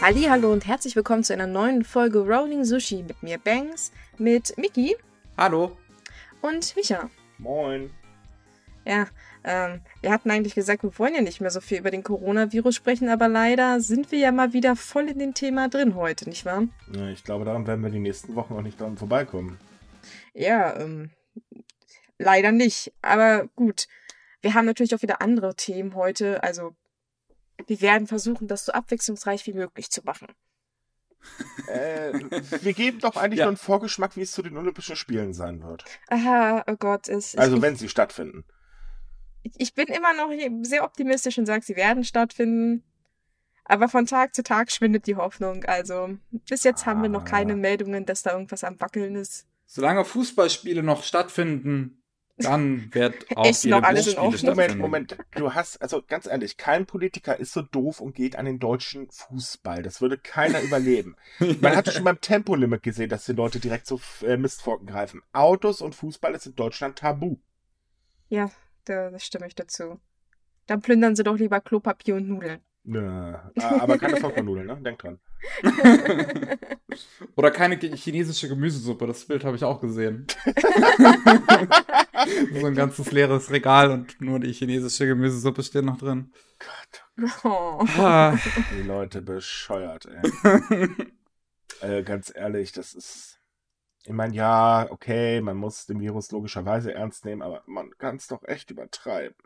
Hallo und herzlich willkommen zu einer neuen Folge Rolling Sushi mit mir Banks, mit Miki Hallo. und Micha. Moin. Ja, ähm, wir hatten eigentlich gesagt, wir wollen ja nicht mehr so viel über den Coronavirus sprechen, aber leider sind wir ja mal wieder voll in dem Thema drin heute, nicht wahr? Ja, Ich glaube, daran werden wir die nächsten Wochen auch nicht dran vorbeikommen. Ja, ähm, leider nicht. Aber gut, wir haben natürlich auch wieder andere Themen heute. Also, wir werden versuchen, das so abwechslungsreich wie möglich zu machen. Äh, wir geben doch eigentlich Ja. nur einen Vorgeschmack, wie es zu den Olympischen Spielen sein wird. Aha, oh Gott, es, Also, ich, wenn sie stattfinden. ich, bin immer noch sehr optimistisch und sage, sie werden stattfinden. Aber von Tag zu Tag schwindet die Hoffnung. Also, bis jetzt haben wir noch Ah. keine Meldungen, dass da irgendwas am Wackeln ist. Solange Fußballspiele noch stattfinden, dann wird auch jede noch alles in Ordnung? Moment. Moment. Du hast, also ganz ehrlich, kein Politiker ist so doof und geht an den deutschen Fußball. Das würde keiner überleben. Man hatte schon beim Tempolimit gesehen, dass die Leute direkt zu äh, Mistforken greifen. Autos und Fußball ist in Deutschland tabu. Ja, da, da stimme ich dazu. Dann plündern sie doch lieber Klopapier und Nudeln. Nö. Ah, Aber keine Vollkornnudeln, ne? Denk dran. Oder keine chinesische Gemüsesuppe, das Bild habe ich auch gesehen. so ein ganzes leeres Regal und nur die chinesische Gemüsesuppe steht noch drin. Gott, Oh. Ah, die Leute bescheuert, ey. äh, ganz ehrlich, das ist. Ich meine, ja, okay, man muss den Virus logischerweise ernst nehmen, aber man kann es doch echt übertreiben.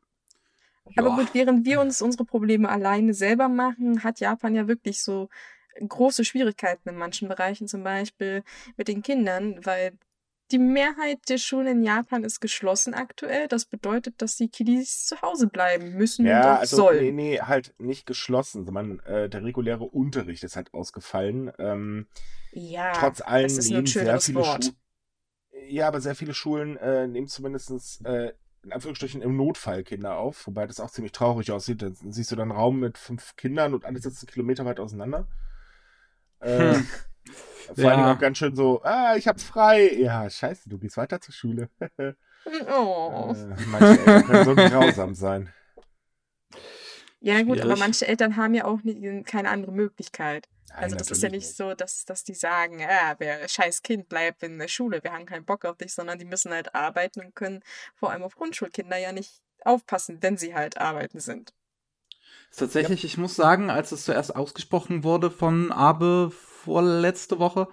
Aber gut, während wir uns unsere Probleme alleine selber machen, hat Japan ja wirklich so große Schwierigkeiten in manchen Bereichen, zum Beispiel mit den Kindern, weil die Mehrheit der Schulen in Japan ist geschlossen aktuell. Das bedeutet, dass die Kiddies zu Hause bleiben müssen und Ja, auch also, sollen. nee, nee, halt nicht geschlossen, sondern äh, der reguläre Unterricht ist halt ausgefallen. Ähm, Ja, trotz allem das ist ein viele Wort. Ja, aber sehr viele Schulen äh, nehmen zumindest äh, in Anführungsstrichen im Notfall Kinder auf, wobei das auch ziemlich traurig aussieht. Dann siehst du dann einen Raum mit fünf Kindern und alle sitzen kilometerweit auseinander. Äh, Hm. Vor allem Ja. auch ganz schön so, ah, ich hab's frei. Ja, scheiße, du gehst weiter zur Schule. Oh. äh, manche Eltern können so grausam sein. Ja, gut, aber Schwierig. manche Eltern haben ja auch nie, keine andere Möglichkeit. Nein, Also das ist ja nicht so, dass, dass die sagen, ja, wer scheiß Kind bleibt in der Schule, wir haben keinen Bock auf dich, sondern die müssen halt arbeiten und können vor allem auf Grundschulkinder ja nicht aufpassen, wenn sie halt arbeiten sind. Tatsächlich, ich muss sagen, als es zuerst ausgesprochen wurde von Abe vorletzte Woche,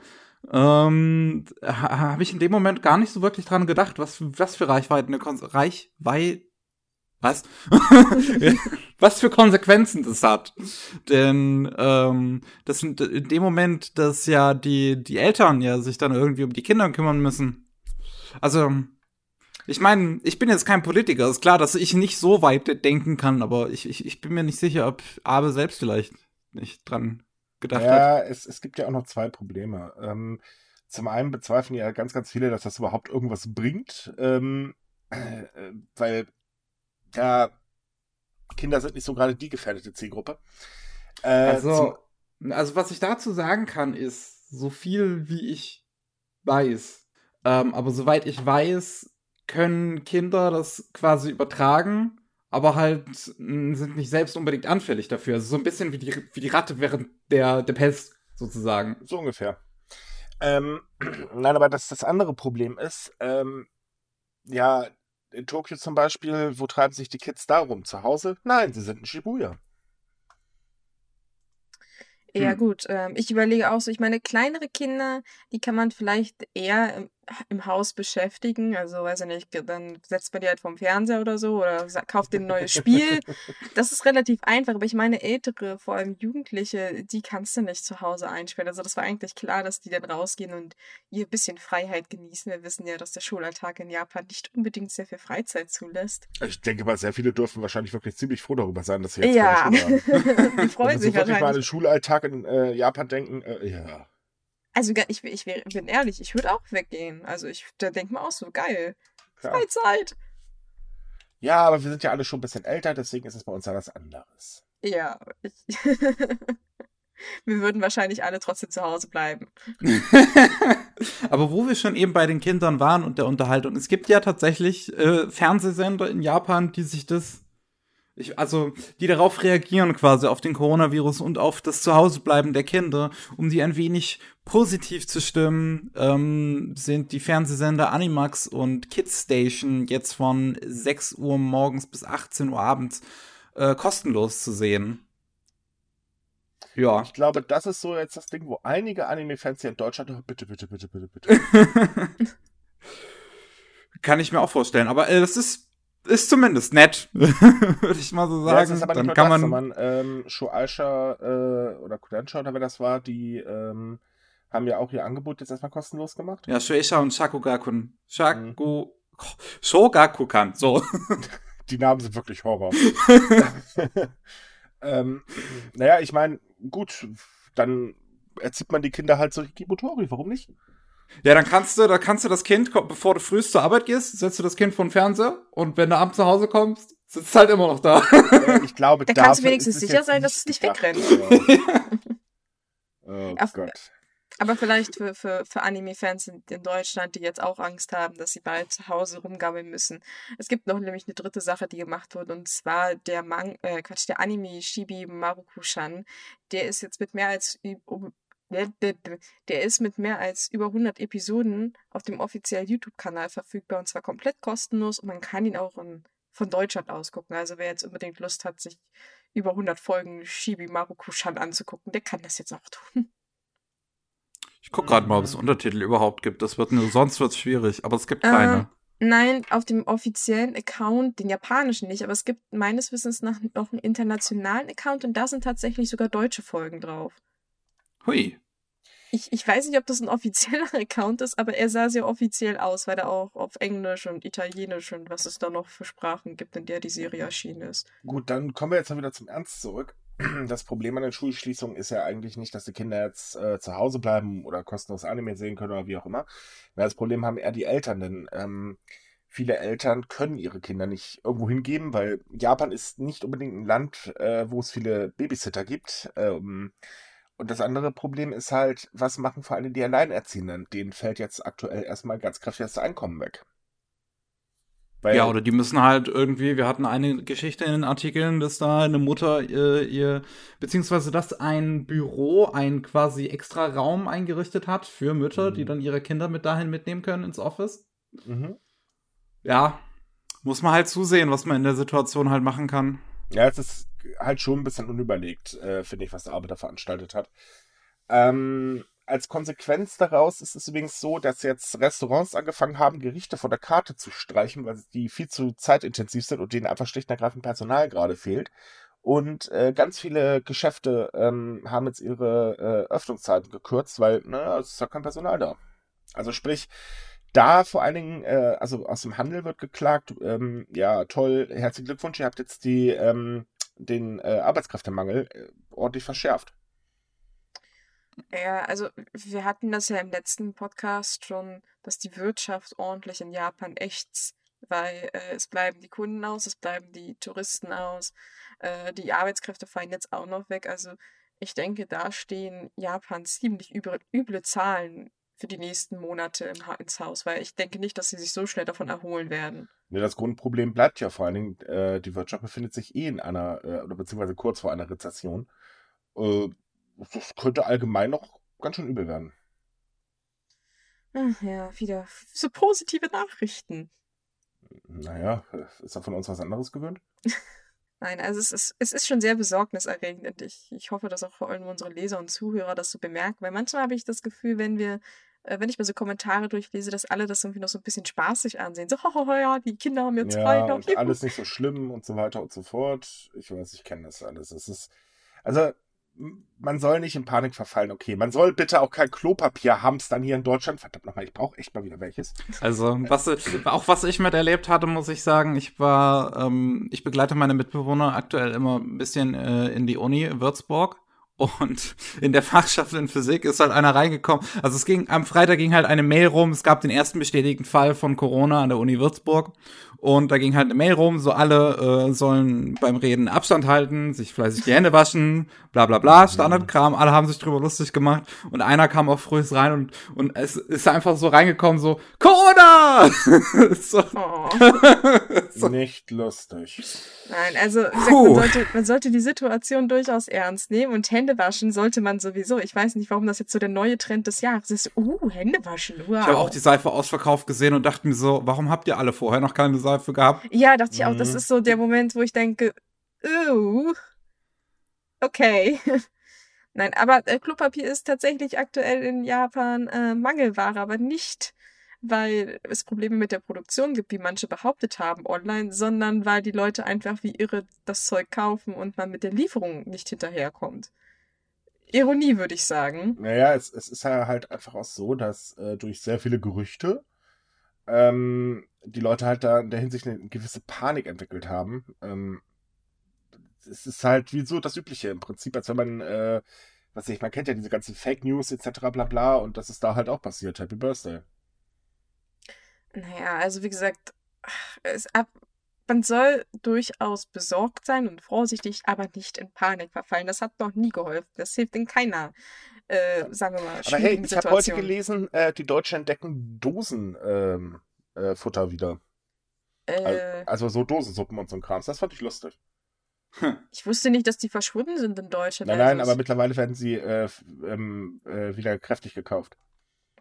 ähm, ha- habe ich in dem Moment gar nicht so wirklich dran gedacht, was, was für Reichweiten, eine Kon Reichweite, was? was für Konsequenzen das hat. Denn ähm, das sind in dem Moment, dass ja die, die Eltern ja sich dann irgendwie um die Kinder kümmern müssen. Also, ich meine, ich bin jetzt kein Politiker. Ist klar, dass ich nicht so weit denken kann, aber ich, ich, ich bin mir nicht sicher, ob Abe selbst vielleicht nicht dran gedacht hat. Ja, es, es gibt ja auch noch zwei Probleme. Ähm, zum einen bezweifeln ja ganz, ganz viele, dass das überhaupt irgendwas bringt, ähm, äh, weil ja, Kinder sind nicht so gerade die gefährdete Zielgruppe. Äh, Also, also, was ich dazu sagen kann, ist so viel, wie ich weiß. Ähm, aber soweit ich weiß, können Kinder das quasi übertragen, aber halt mh, sind nicht selbst unbedingt anfällig dafür. Also so ein bisschen wie die, wie die Ratte während der, der Pest sozusagen. so ungefähr. Ähm, nein, aber das, das andere Problem ist, ähm, ja, in Tokio zum Beispiel, wo treiben sich die Kids da rum? Zu Hause? Nein, sie sind in Shibuya. Ja, Hm. gut. Ähm, ich überlege auch so, ich meine, kleinere Kinder, die kann man vielleicht eher im, Haus beschäftigen. Also, weiß ich nicht, dann setzt man die halt vom Fernseher oder so oder kauft denen ein neues Spiel. Das ist relativ einfach, aber ich meine, ältere, vor allem Jugendliche, die kannst du nicht zu Hause einsperren. Also, das war eigentlich klar, dass die dann rausgehen und ihr bisschen Freiheit genießen. Wir wissen ja, dass der Schulalltag in Japan nicht unbedingt sehr viel Freizeit zulässt. Ich denke mal, sehr viele dürfen wahrscheinlich wirklich ziemlich froh darüber sein, dass sie jetzt Ja, keine Schule haben. die Wenn freuen sich wirklich mal an den wahrscheinlich. Schulalltag in äh, Japan denken, äh, ja. Also ich, ich wär- bin ehrlich, ich würde auch weggehen. Also ich da denke mir auch so, geil. Klar. Freizeit. Ja, aber wir sind ja alle schon ein bisschen älter, deswegen ist es bei uns ja was anderes. Ja, ich, wir würden wahrscheinlich alle trotzdem zu Hause bleiben. Aber wo wir schon eben bei den Kindern waren und der Unterhaltung, es gibt ja tatsächlich äh, Fernsehsender in Japan, die sich das Ich, also, die darauf reagieren quasi auf den Coronavirus und auf das Zuhausebleiben der Kinder, um die ein wenig positiv zu stimmen, ähm, sind die Fernsehsender Animax und Kids Station jetzt von 6 Uhr morgens bis 18 Uhr abends äh, kostenlos zu sehen. Ja. Ich glaube, das ist so jetzt das Ding, wo einige Anime-Fans hier in Deutschland, oh, bitte, bitte, bitte, bitte, bitte. Kann ich mir auch vorstellen. Aber äh, das ist, ist zumindest nett, würde ich mal so sagen. Ja, Dann kann das, man ähm, Shuaisha äh, oder Kudensha oder wer das war, die ähm, haben ja auch ihr Angebot jetzt erstmal kostenlos gemacht. Ja, Shueisha und Shakugakun. Shaku. Mhm. Shogakukan, so. Die Namen sind wirklich Horror. ähm, naja, ich meine, gut, dann erzieht man die Kinder halt so Hikibutori, warum nicht? Ja, dann kannst du, da kannst du das Kind, bevor du frühst zur Arbeit gehst, setzt du das Kind vor den Fernseher und wenn du abends zu Hause kommst, sitzt halt immer noch da. Ja, ich glaube, da kannst du wenigstens sicher sein, dass es nicht wegrennt. oh Gott. Aber vielleicht für, für, für Anime-Fans in, in Deutschland, die jetzt auch Angst haben, dass sie bald zu Hause rumgammeln müssen. Es gibt noch nämlich eine dritte Sache, die gemacht wurde, und zwar der Man äh, Quatsch, der Anime Shibi Marukushan. Der ist jetzt mit mehr als der ist mit mehr als über 100 Episoden auf dem offiziellen YouTube-Kanal verfügbar und zwar komplett kostenlos und man kann ihn auch in, von Deutschland aus gucken. Also wer jetzt unbedingt Lust hat, sich über 100 Folgen Shibi Marukushan anzugucken, der kann das jetzt auch tun. Ich gucke gerade mal, ob es Untertitel überhaupt gibt. Das wird nur, sonst wird es schwierig, aber es gibt keine. Äh, nein, auf dem offiziellen Account, den japanischen nicht, aber es gibt meines Wissens nach noch einen internationalen Account und da sind tatsächlich sogar deutsche Folgen drauf. Hui. Ich, ich weiß nicht, ob das ein offizieller Account ist, aber er sah sehr offiziell aus, weil er auch auf Englisch und Italienisch und was es da noch für Sprachen gibt, in der die Serie erschienen ist. Gut, dann kommen wir jetzt mal wieder zum Ernst zurück. Das Problem an den Schulschließungen ist ja eigentlich nicht, dass die Kinder jetzt äh, zu Hause bleiben oder kostenlos Anime sehen können oder wie auch immer. Das Problem haben eher die Eltern, denn ähm, viele Eltern können ihre Kinder nicht irgendwo hingeben, weil Japan ist nicht unbedingt ein Land, äh, wo es viele Babysitter gibt. Ähm, und das andere Problem ist halt, was machen vor allem die Alleinerziehenden? Denen fällt jetzt aktuell erstmal ganz kräftig das Einkommen weg. Weil ja, oder die müssen halt irgendwie, wir hatten eine Geschichte in den Artikeln, dass da eine Mutter ihr, ihr beziehungsweise dass ein Büro ein quasi extra Raum eingerichtet hat für Mütter, mhm. die dann ihre Kinder mit dahin mitnehmen können ins Office. Mhm. Ja, muss man halt zusehen, was man in der Situation halt machen kann. Ja, es ist halt schon ein bisschen unüberlegt, äh, finde ich, was der Arbeiter veranstaltet hat. Ähm, als Konsequenz daraus ist es übrigens so, dass jetzt Restaurants angefangen haben, Gerichte von der Karte zu streichen, weil die viel zu zeitintensiv sind und denen einfach schlicht und ergreifend Personal gerade fehlt. Und äh, ganz viele Geschäfte ähm, haben jetzt ihre äh, Öffnungszeiten gekürzt, weil, ne, es ist ja kein Personal da. Also sprich, da vor allen Dingen, äh, also aus dem Handel wird geklagt, ähm, ja, toll, herzlichen Glückwunsch, ihr habt jetzt die, ähm, den äh, Arbeitskräftemangel äh, ordentlich verschärft. Ja, also wir hatten das ja im letzten Podcast schon, dass die Wirtschaft ordentlich in Japan ächzt, weil äh, es bleiben die Kunden aus, es bleiben die Touristen aus, äh, die Arbeitskräfte fallen jetzt auch noch weg. Also ich denke, da stehen Japan ziemlich üble, üble Zahlen für die nächsten Monate im ins Haus, weil ich denke nicht, dass sie sich so schnell davon erholen werden. Ja, das Grundproblem bleibt ja vor allen Dingen, äh, die Wirtschaft befindet sich eh in einer, äh, oder beziehungsweise kurz vor einer Rezession. Äh, das könnte allgemein noch ganz schön übel werden. Ach ja, wieder so positive Nachrichten. Naja, ist er von uns was anderes gewöhnt? Nein, also es ist, es ist schon sehr besorgniserregend und ich, ich hoffe, dass auch vor allem unsere Leser und Zuhörer das so bemerken, weil manchmal habe ich das Gefühl, wenn wir, wenn ich mir so Kommentare durchlese, dass alle das irgendwie noch so ein bisschen spaßig ansehen. So, oh, ja, die Kinder haben jetzt ja, frei. Noch. Alles nicht so schlimm und so weiter und so fort. Ich weiß, ich kenne das alles. Es ist, also man soll nicht in Panik verfallen, okay. Man soll bitte auch kein Klopapier hamstern hier in Deutschland. Verdammt nochmal, ich brauche echt mal wieder welches. Also, was, auch was ich mit erlebt hatte, muss ich sagen, ich war, ähm, ich begleite meine Mitbewohner aktuell immer ein bisschen äh, in die Uni Würzburg. Und in der Fachschaft in Physik ist halt einer reingekommen. Also es ging, am Freitag ging halt eine Mail rum, es gab den ersten bestätigten Fall von Corona an der Uni Würzburg. Und da ging halt eine Mail rum, so alle äh, sollen beim Reden Abstand halten, sich fleißig die Hände waschen, bla bla bla, Standardkram, alle haben sich drüber lustig gemacht und einer kam auf frühes rein und, und es ist einfach so reingekommen, so, Corona! so. Oh. so. Nicht lustig. Nein, also wie gesagt, man, sollte, man sollte die Situation durchaus ernst nehmen und Hände waschen sollte man sowieso. Ich weiß nicht, warum das jetzt so der neue Trend des Jahres ist. Uh, Hände waschen, wow. Ich habe auch die Seife ausverkauft gesehen und dachte mir so, warum habt ihr alle vorher noch keine Seife gehabt? Ja, dachte ich auch, das mhm. ist so der Moment, wo ich denke, okay. Nein, aber äh, Klopapier ist tatsächlich aktuell in Japan äh, Mangelware, aber nicht weil es Probleme mit der Produktion gibt, wie manche behauptet haben online, sondern weil die Leute einfach wie irre das Zeug kaufen und man mit der Lieferung nicht hinterherkommt. Ironie, würde ich sagen. Naja, es, es ist ja halt einfach auch so, dass äh, durch sehr viele Gerüchte ähm, die Leute halt da in der Hinsicht eine gewisse Panik entwickelt haben. Ähm, es ist halt wie so das Übliche im Prinzip, als wenn man, äh, was ich, man kennt ja diese ganzen Fake News etc. bla bla und das ist da halt auch passiert. Happy Birthday. Naja, also wie gesagt, es ab, man soll durchaus besorgt sein und vorsichtig, aber nicht in Panik verfallen. Das hat noch nie geholfen. Das hilft in keiner, äh, sagen wir mal, Aber hey, ich habe heute gelesen, äh, die Deutschen entdecken Dosenfutter ähm, äh, wieder. Äh, also so Dosensuppen und so ein Kram. Das fand ich lustig. Ich wusste nicht, dass die verschwunden sind in Deutschland. Nein, nein, aber mittlerweile werden sie äh, ähm, äh, wieder kräftig gekauft.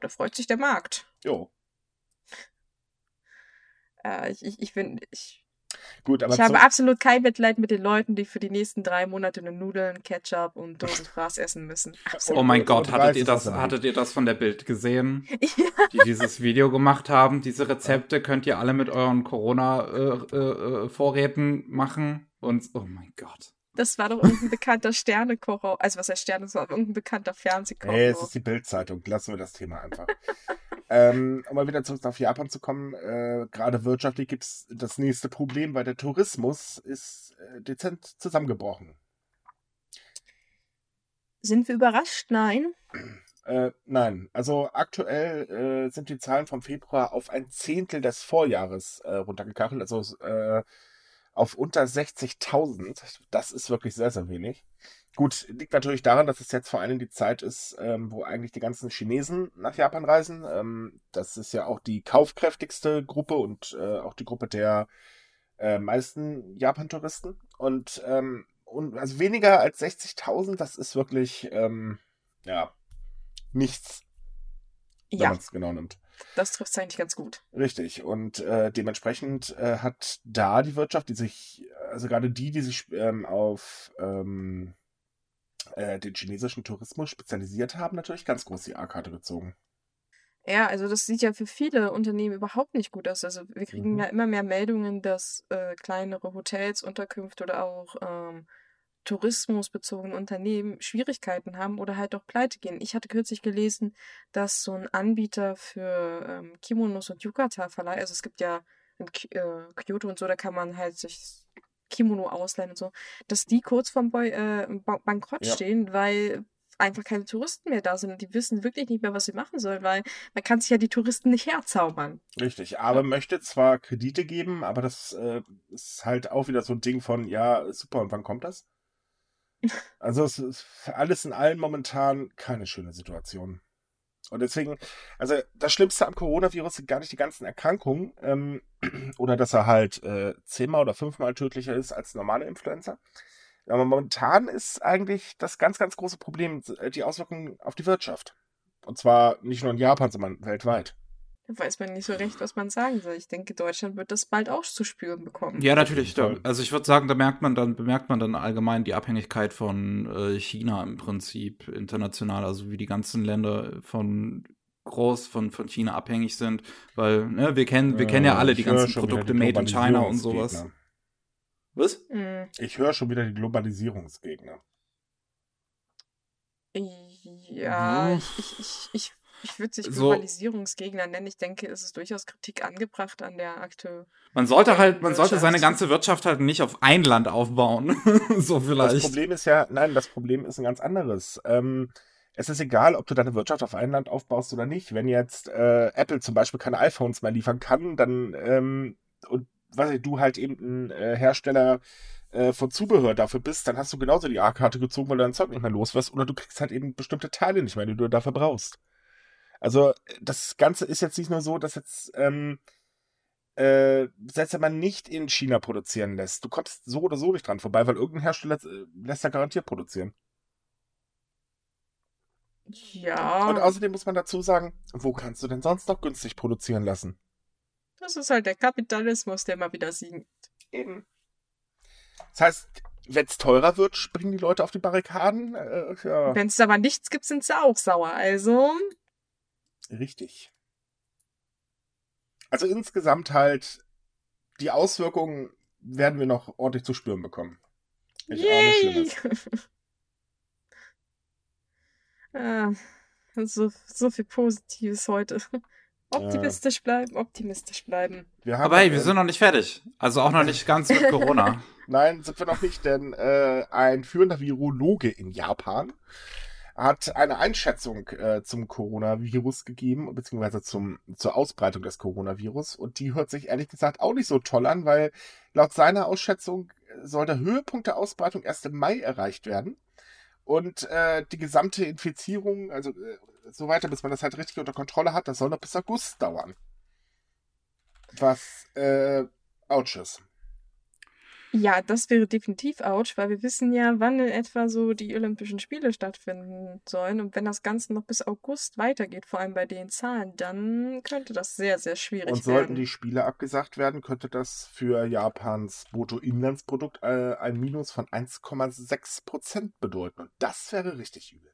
Da freut sich der Markt. Jo. Äh, ich, ich, ich finde, ich, Gut, aber ich habe absolut kein Mitleid mit den Leuten, die für die nächsten drei Monate nur Nudeln, Ketchup und Dosenfraß essen müssen. Absolut. Oh mein Gott, hattet ihr das, hattet ihr das von der Bild gesehen? ja. Die dieses Video gemacht haben. Diese Rezepte könnt ihr alle mit euren Corona-Vorräten äh, äh, machen. Und oh mein Gott. Das war doch irgendein bekannter Sternekocher. Also was heißt Sterne? Das war irgendein bekannter Fernsehkocher. Hey, es ist die Bildzeitung. Lassen wir das Thema einfach. Ähm, um mal wieder zurück auf Japan zu kommen, äh, gerade wirtschaftlich gibt es das nächste Problem, weil der Tourismus ist äh, dezent zusammengebrochen. Sind wir überrascht? Nein. Äh, nein, also aktuell äh, sind die Zahlen vom Februar auf ein Zehntel des Vorjahres äh, runtergekachelt, also äh, auf unter 60.000. Das ist wirklich sehr, sehr wenig. Gut, liegt natürlich daran, dass es jetzt vor allem die Zeit ist, ähm, wo eigentlich die ganzen Chinesen nach Japan reisen. Ähm, das ist ja auch die kaufkräftigste Gruppe und äh, auch die Gruppe der äh, meisten Japan-Touristen. Und, ähm, und also weniger als 60.000, das ist wirklich, ähm, ja, nichts, wenn ja. man es genau nimmt. Das trifft es eigentlich ganz gut. Richtig. Und äh, dementsprechend äh, hat da die Wirtschaft, die sich, also gerade die, die sich ähm, auf ähm, äh, den chinesischen Tourismus spezialisiert haben, natürlich ganz groß die A-Karte gezogen. Ja, also das sieht ja für viele Unternehmen überhaupt nicht gut aus. Also wir kriegen mhm. ja immer mehr Meldungen, dass äh, kleinere Hotels, Unterkünfte oder auch ähm, tourismusbezogene Unternehmen Schwierigkeiten haben oder halt auch pleite gehen. Ich hatte kürzlich gelesen, dass so ein Anbieter für ähm, Kimonos und Yukata-Verleih, also es gibt ja in äh, Kyoto und so, da kann man halt sich Kimono ausleihen und so, dass die kurz vorm Boy, äh, Bankrott ja. stehen, weil einfach keine Touristen mehr da sind und die wissen wirklich nicht mehr, was sie machen sollen, weil man kann sich ja die Touristen nicht herzaubern. Richtig, aber ja. möchte zwar Kredite geben, aber das äh, ist halt auch wieder so ein Ding von, ja, super, und wann kommt das? Also es ist alles in allem momentan keine schöne Situation. Und deswegen, also das Schlimmste am Coronavirus sind gar nicht die ganzen Erkrankungen ähm, oder dass er halt äh, zehnmal oder fünfmal tödlicher ist als normale Influenza. Aber momentan ist eigentlich das ganz, ganz große Problem äh, die Auswirkungen auf die Wirtschaft. Und zwar nicht nur in Japan, sondern weltweit. Weiß man nicht so recht, was man sagen soll. Ich denke, Deutschland wird das bald auch zu spüren bekommen. Ja, natürlich. Da, also ich würde sagen, da merkt man dann, bemerkt man dann allgemein die Abhängigkeit von äh, China im Prinzip international, also wie die ganzen Länder von groß von, von China abhängig sind, weil ne, wir kennen wir kennen ja alle die ganzen Produkte made in China und sowas. Was? Mhm. Ich höre schon wieder die Globalisierungsgegner. Ja, mhm. ich, ich, ich ich würde sich Globalisierungsgegner nennen. Ich denke, es ist durchaus Kritik angebracht an der aktuellen. Man sollte halt, man sollte seine ganze Wirtschaft halt nicht auf ein Land aufbauen. so vielleicht. Das Problem ist ja, nein, das Problem ist ein ganz anderes. Ähm, es ist egal, ob du deine Wirtschaft auf ein Land aufbaust oder nicht. Wenn jetzt äh, Apple zum Beispiel keine iPhones mehr liefern kann, dann ähm, und weiß ich, du halt eben ein äh, Hersteller äh, von Zubehör dafür bist, dann hast du genauso die A-Karte gezogen, weil du dein Zeug nicht mehr los wirst, oder du kriegst halt eben bestimmte Teile nicht mehr, die du dafür brauchst. Also das Ganze ist jetzt nicht nur so, dass jetzt ähm, äh, selbst wenn man nicht in China produzieren lässt, du kommst so oder so nicht dran vorbei, weil irgendein Hersteller äh, lässt er garantiert produzieren. Ja. Und außerdem muss man dazu sagen, wo kannst du denn sonst noch günstig produzieren lassen? Das ist halt der Kapitalismus, der mal wieder siegt. Eben. Das heißt, wenn es teurer wird, springen die Leute auf die Barrikaden. Äh, ja. Wenn es aber nichts gibt, sind sie auch sauer. Also. Richtig. Also insgesamt halt, die Auswirkungen werden wir noch ordentlich zu spüren bekommen. Ich Yay! ah, so, so viel Positives heute. Optimistisch bleiben, optimistisch bleiben. Wir haben Aber hey, wir sind noch nicht fertig. Also auch noch nicht ganz mit Corona. Nein, sind wir noch nicht, denn äh, ein führender Virologe in Japan hat eine Einschätzung äh, zum Coronavirus gegeben, beziehungsweise zum, zur Ausbreitung des Coronavirus. Und die hört sich ehrlich gesagt auch nicht so toll an, weil laut seiner Ausschätzung soll der Höhepunkt der Ausbreitung erst im Mai erreicht werden. Und äh, die gesamte Infizierung, also äh, so weiter, bis man das halt richtig unter Kontrolle hat, das soll noch bis August dauern. Was äh, ouch ist. Ja, das wäre definitiv ouch, weil wir wissen ja, wann in etwa so die Olympischen Spiele stattfinden sollen. Und wenn das Ganze noch bis August weitergeht, vor allem bei den Zahlen, dann könnte das sehr, sehr schwierig werden. Und sollten die Spiele abgesagt werden, könnte das für Japans Bruttoinlandsprodukt äh, ein Minus von 1,6 Prozent bedeuten. Und das wäre richtig übel.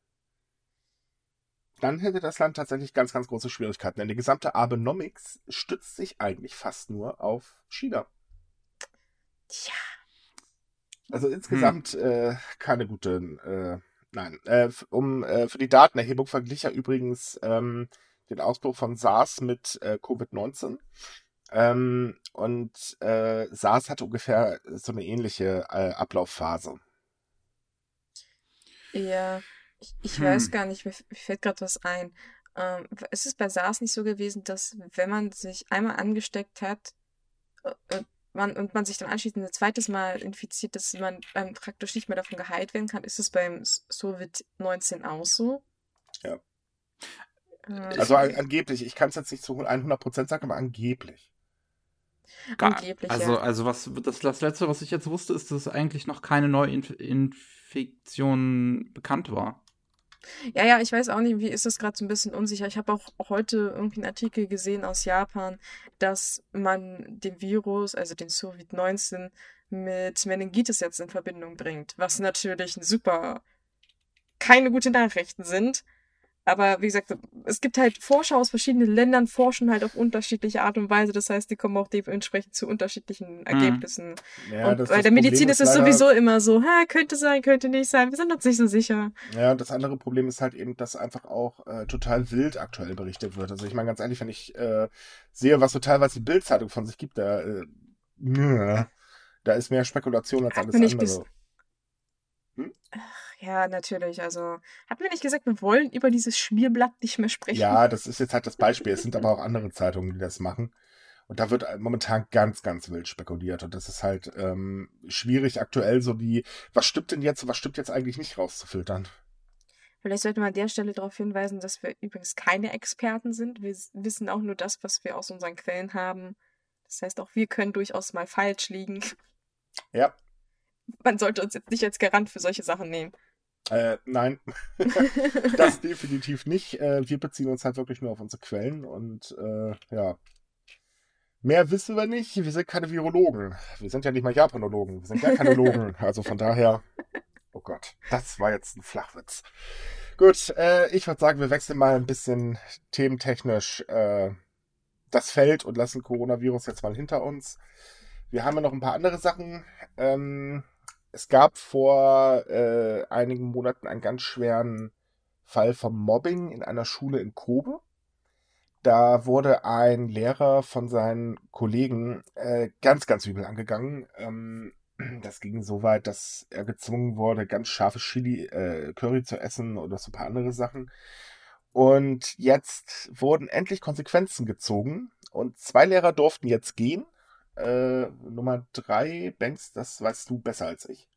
Dann hätte das Land tatsächlich ganz, ganz große Schwierigkeiten, denn die gesamte Abenomics stützt sich eigentlich fast nur auf China. Tja. Also insgesamt hm. äh, keine guten. Äh, nein. Äh, um äh, für die Datenerhebung verglich er übrigens ähm, den Ausbruch von SARS mit äh, Covid-19. Ähm, und äh, SARS hatte ungefähr so eine ähnliche Ablaufphase. Ja, ich, ich hm. weiß gar nicht, mir, mir fällt gerade was ein. Ähm, ist es bei SARS nicht so gewesen, dass wenn man sich einmal angesteckt hat, man, und man sich dann anschließend ein zweites Mal infiziert, dass man ähm, praktisch nicht mehr davon geheilt werden kann. Ist es beim Covid-19 auch so? Ja. Äh, also an, angeblich, ich kann es jetzt nicht zu 100% sagen, aber angeblich. Angeblich, also, ja. also was das, das letzte, was ich jetzt wusste, ist, dass eigentlich noch keine Neuinfektion bekannt war. Ja, ja, ich weiß auch nicht, wie ist das gerade so ein bisschen unsicher. Ich habe auch heute irgendwie einen Artikel gesehen aus Japan, dass man den Virus, also den Covid-19, mit Meningitis jetzt in Verbindung bringt, was natürlich super keine gute Nachrichten sind. Aber wie gesagt, es gibt halt Forscher aus verschiedenen Ländern, forschen halt auf unterschiedliche Art und Weise. Das heißt, die kommen auch dementsprechend zu unterschiedlichen mhm. Ergebnissen. Ja, und bei der Medizin ist es sowieso immer so, ha, könnte sein, könnte nicht sein. Wir sind uns nicht so sicher. Ja, und das andere Problem ist halt eben, dass einfach auch äh, total wild aktuell berichtet wird. Also ich meine ganz ehrlich, wenn ich äh, sehe, was so teilweise die Bildzeitung von sich gibt, da, äh, da ist mehr Spekulation als alles andere. Hm? Ja, natürlich. Also, hatten wir nicht gesagt, wir wollen über dieses Schmierblatt nicht mehr sprechen? Ja, das ist jetzt halt das Beispiel. Es sind aber auch andere Zeitungen, die das machen. Und da wird momentan ganz, ganz wild spekuliert. Und das ist halt ähm, schwierig aktuell so die, was stimmt denn jetzt, was stimmt jetzt eigentlich nicht rauszufiltern. Vielleicht sollte man an der Stelle darauf hinweisen, dass wir übrigens keine Experten sind. Wir wissen auch nur das, was wir aus unseren Quellen haben. Das heißt, auch wir können durchaus mal falsch liegen. Ja. Man sollte uns jetzt nicht als Garant für solche Sachen nehmen. Äh, nein, das definitiv nicht. Äh, wir beziehen uns halt wirklich nur auf unsere Quellen und äh, ja. Mehr wissen wir nicht. Wir sind keine Virologen. Wir sind ja nicht mal Japanologen. Wir sind ja keine Logen. Also von daher. Oh Gott, das war jetzt ein Flachwitz. Gut, äh, ich würde sagen, wir wechseln mal ein bisschen thementechnisch äh, das Feld und lassen Coronavirus jetzt mal hinter uns. Wir haben ja noch ein paar andere Sachen. Ähm, es gab vor äh, einigen Monaten einen ganz schweren Fall vom Mobbing in einer Schule in Kobe. Da wurde ein Lehrer von seinen Kollegen äh, ganz, ganz übel angegangen. Ähm, das ging so weit, dass er gezwungen wurde, ganz scharfe Chili, äh, Curry zu essen oder so ein paar andere Sachen. Und jetzt wurden endlich Konsequenzen gezogen und zwei Lehrer durften jetzt gehen äh, Nummer drei, Banks, das weißt du besser als ich.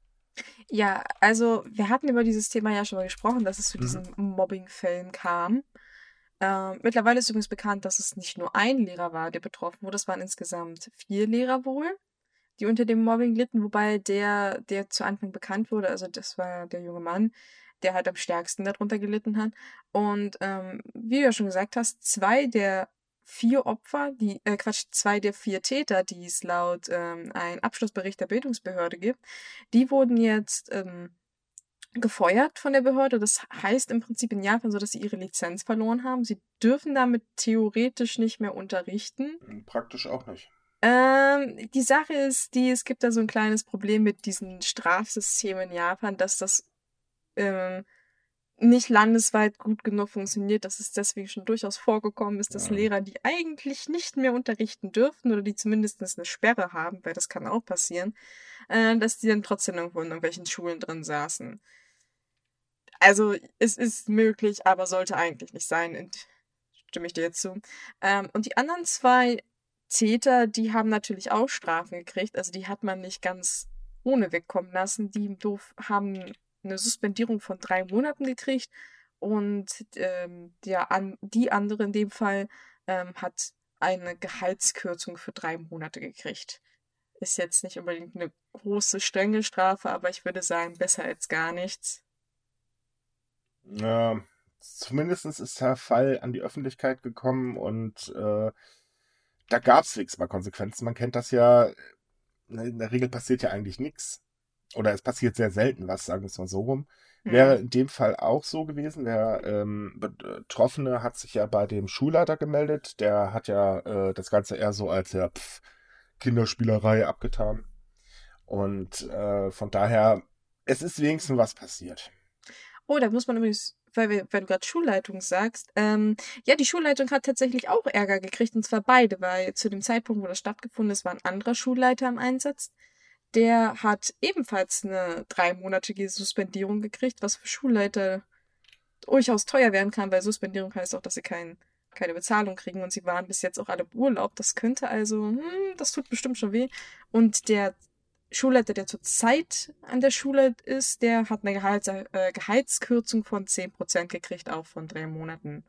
Ja, also wir hatten über dieses Thema ja schon mal gesprochen, dass es zu Mhm. diesen Mobbing-Fällen kam. Ähm, mittlerweile ist übrigens bekannt, dass es nicht nur ein Lehrer war, der betroffen wurde. Es waren insgesamt vier Lehrer wohl, die unter dem Mobbing litten, wobei der, der zu Anfang bekannt wurde, also das war der junge Mann, der halt am stärksten darunter gelitten hat. Und ähm, wie du ja schon gesagt hast, zwei der vier Opfer, die, äh, Quatsch, zwei der vier Täter, die es laut ähm, einem Abschlussbericht der Bildungsbehörde gibt, die wurden jetzt ähm, gefeuert von der Behörde. Das heißt im Prinzip in Japan so, dass sie ihre Lizenz verloren haben. Sie dürfen damit theoretisch nicht mehr unterrichten. Praktisch auch nicht. Ähm, die Sache ist, die, es gibt da so ein kleines Problem mit diesen Strafsystemen in Japan, dass das ähm, nicht landesweit gut genug funktioniert, dass es deswegen schon durchaus vorgekommen ist, dass Ja. Lehrer, die eigentlich nicht mehr unterrichten dürften oder die zumindest eine Sperre haben, weil das kann auch passieren, äh, dass die dann trotzdem irgendwo in irgendwelchen Schulen drin saßen. Also es ist möglich, aber sollte eigentlich nicht sein, stimme ich dir jetzt zu. Ähm, und die anderen zwei Täter, die haben natürlich auch Strafen gekriegt, also die hat man nicht ganz ohne wegkommen lassen. Die haben eine Suspendierung von drei Monaten gekriegt und ähm, der an, die andere in dem Fall ähm, hat eine Gehaltskürzung für drei Monate gekriegt. Ist jetzt nicht unbedingt eine große, strenge Strafe, aber ich würde sagen, besser als gar nichts. Ja, zumindest ist der Fall an die Öffentlichkeit gekommen und äh, da gab es wenigstens mal Konsequenzen. Man kennt das ja, in der Regel passiert ja eigentlich nichts. Oder es passiert sehr selten was, sagen wir es mal so rum. Wäre in dem Fall auch so gewesen. Der ähm, Betroffene hat sich ja bei dem Schulleiter gemeldet. Der hat ja äh, das Ganze eher so als ja, pff, Kinderspielerei abgetan. Und äh, von daher, es ist wenigstens was passiert. Oh, da muss man übrigens, weil, wir, weil du gerade Schulleitung sagst, ähm, ja, die Schulleitung hat tatsächlich auch Ärger gekriegt, und zwar beide, weil zu dem Zeitpunkt, wo das stattgefunden ist, war ein anderer Schulleiter im Einsatz. Der hat ebenfalls eine dreimonatige Suspendierung gekriegt, was für Schulleiter durchaus teuer werden kann, weil Suspendierung heißt auch, dass sie kein, keine Bezahlung kriegen und sie waren bis jetzt auch alle im Urlaub. Das könnte also, hm, das tut bestimmt schon weh. Und der Schulleiter, der zurzeit an der Schule ist, der hat eine Gehalts äh, Gehaltskürzung von 10% gekriegt, auch von drei Monaten.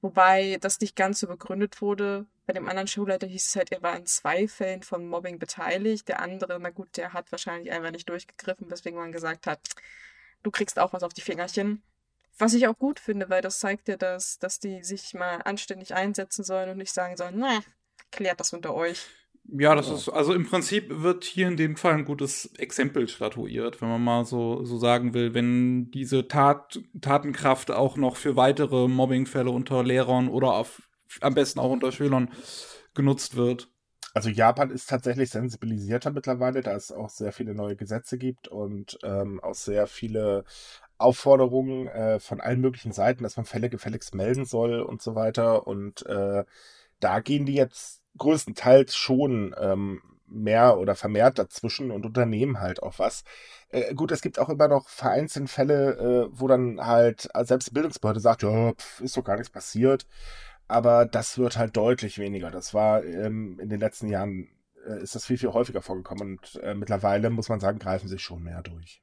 Wobei das nicht ganz so begründet wurde. Bei dem anderen Schulleiter hieß es halt, er war in zwei Fällen von Mobbing beteiligt. Der andere, na gut, der hat wahrscheinlich einfach nicht durchgegriffen, weswegen man gesagt hat, du kriegst auch was auf die Fingerchen. Was ich auch gut finde, weil das zeigt ja, dass, dass die sich mal anständig einsetzen sollen und nicht sagen sollen, na, klärt das unter euch. Ja, das ist, also im Prinzip wird hier in dem Fall ein gutes Exempel statuiert, wenn man mal so, so sagen will, wenn diese Tat, Tatenkraft auch noch für weitere Mobbingfälle unter Lehrern oder auf, am besten auch unter Schülern genutzt wird. Also Japan ist tatsächlich sensibilisierter mittlerweile, da es auch sehr viele neue Gesetze gibt und ähm, auch sehr viele Aufforderungen äh, von allen möglichen Seiten, dass man Fälle gefälligst melden soll und so weiter. Und äh, da gehen die jetzt größtenteils schon ähm, mehr oder vermehrt dazwischen und unternehmen halt auch was. Äh, gut, es gibt auch immer noch vereinzelt Fälle, äh, wo dann halt selbst Bildungsbehörde sagt, ja, pf, ist doch gar nichts passiert. Aber das wird halt deutlich weniger. Das war ähm, in den letzten Jahren, äh, ist das viel, viel häufiger vorgekommen. Und äh, mittlerweile, muss man sagen, greifen sich schon mehr durch.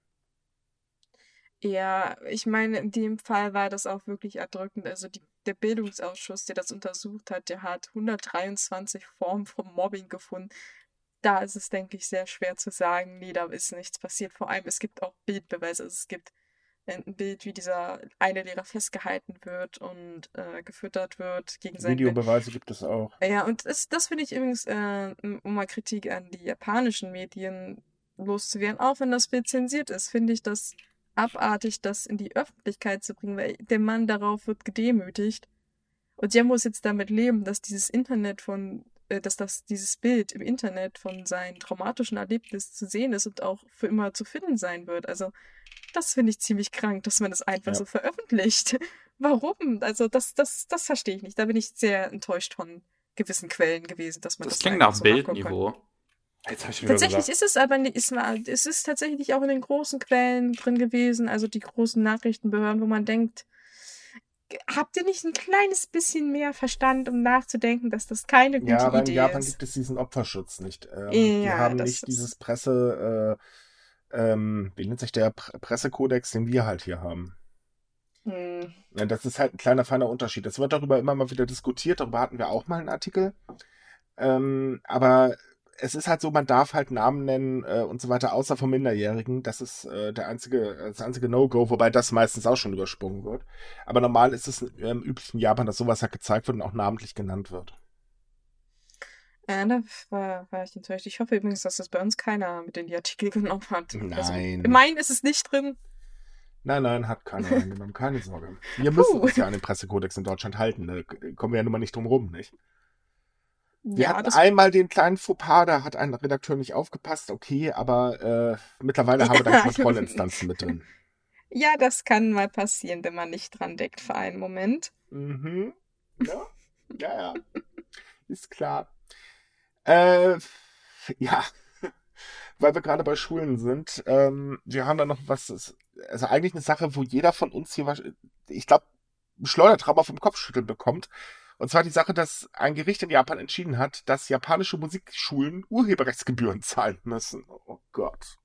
Ja, ich meine, in dem Fall war das auch wirklich erdrückend. Also die, der Bildungsausschuss, der das untersucht hat, der hat 123 Formen von Mobbing gefunden. Da ist es, denke ich, sehr schwer zu sagen, nee, da ist nichts passiert. Vor allem, es gibt auch Bildbeweise. Also es gibt ein Bild, wie dieser eine Lehrer festgehalten wird und äh, gefüttert wird gegen Willen. Videobeweise gibt es auch. Ja, und das, das finde ich übrigens, äh, um mal Kritik an die japanischen Medien loszuwerden, auch wenn das Bild zensiert ist, finde ich das abartig, das in die Öffentlichkeit zu bringen, weil der Mann darauf wird gedemütigt. Und der muss jetzt damit leben, dass dieses Internet von, äh, dass das, dieses Bild im Internet von seinem traumatischen Erlebnis zu sehen ist und auch für immer zu finden sein wird. Also, das finde ich ziemlich krank, dass man das einfach Ja. so veröffentlicht. Warum? Also, das, das, das verstehe ich nicht. Da bin ich sehr enttäuscht von gewissen Quellen gewesen, dass man Das das, klingt nach so. Bildniveau. Tatsächlich ist es aber nicht, ist, es ist tatsächlich auch in den großen Quellen drin gewesen, also die großen Nachrichtenbehörden, wo man denkt, habt ihr nicht ein kleines bisschen mehr Verstand, um nachzudenken, dass das keine gute ja, aber Idee in Japan ist? gibt es diesen Opferschutz nicht. Ähm, die Ja, haben das nicht ist- dieses Presse, äh, ähm, wie nennt sich der Pre Pressekodex, den wir halt hier haben. Hm. Ja, das ist halt ein kleiner, feiner Unterschied. Es wird darüber immer mal wieder diskutiert, darüber hatten wir auch mal einen Artikel. Ähm, aber es ist halt so, man darf halt Namen nennen äh, und so weiter, außer von Minderjährigen. Das ist äh, der einzige, das einzige No-Go, wobei das meistens auch schon übersprungen wird. Aber normal ist es ähm, üblich in Japan, dass sowas halt gezeigt wird und auch namentlich genannt wird. Ja, da war, war ich enttäuscht. Ich hoffe übrigens, dass das bei uns keiner mit in die Artikel genommen hat. Also, Nein. in meinen ist es nicht drin. Nein, nein, hat keiner reingenommen, keine Sorge. Wir müssen uns ja an den Pressekodex in Deutschland halten, da kommen wir ja nun mal nicht drum rum, nicht? Wir ja, hatten einmal den kleinen Fauxpas, da hat ein Redakteur nicht aufgepasst, okay, aber äh, mittlerweile haben wir dann Ja. Kontrollinstanzen mit drin. Ja, das kann mal passieren, wenn man nicht dran denkt für einen Moment. Mhm. Ja, ja, ja. Ist klar. Äh, ja, weil wir gerade bei Schulen sind, ähm, wir haben da noch was, also eigentlich eine Sache, wo jeder von uns hier, ich glaube, einen Schleudertraum auf dem Kopfschütteln bekommt. Und zwar die Sache, dass ein Gericht in Japan entschieden hat, dass japanische Musikschulen Urheberrechtsgebühren zahlen müssen. Oh Gott.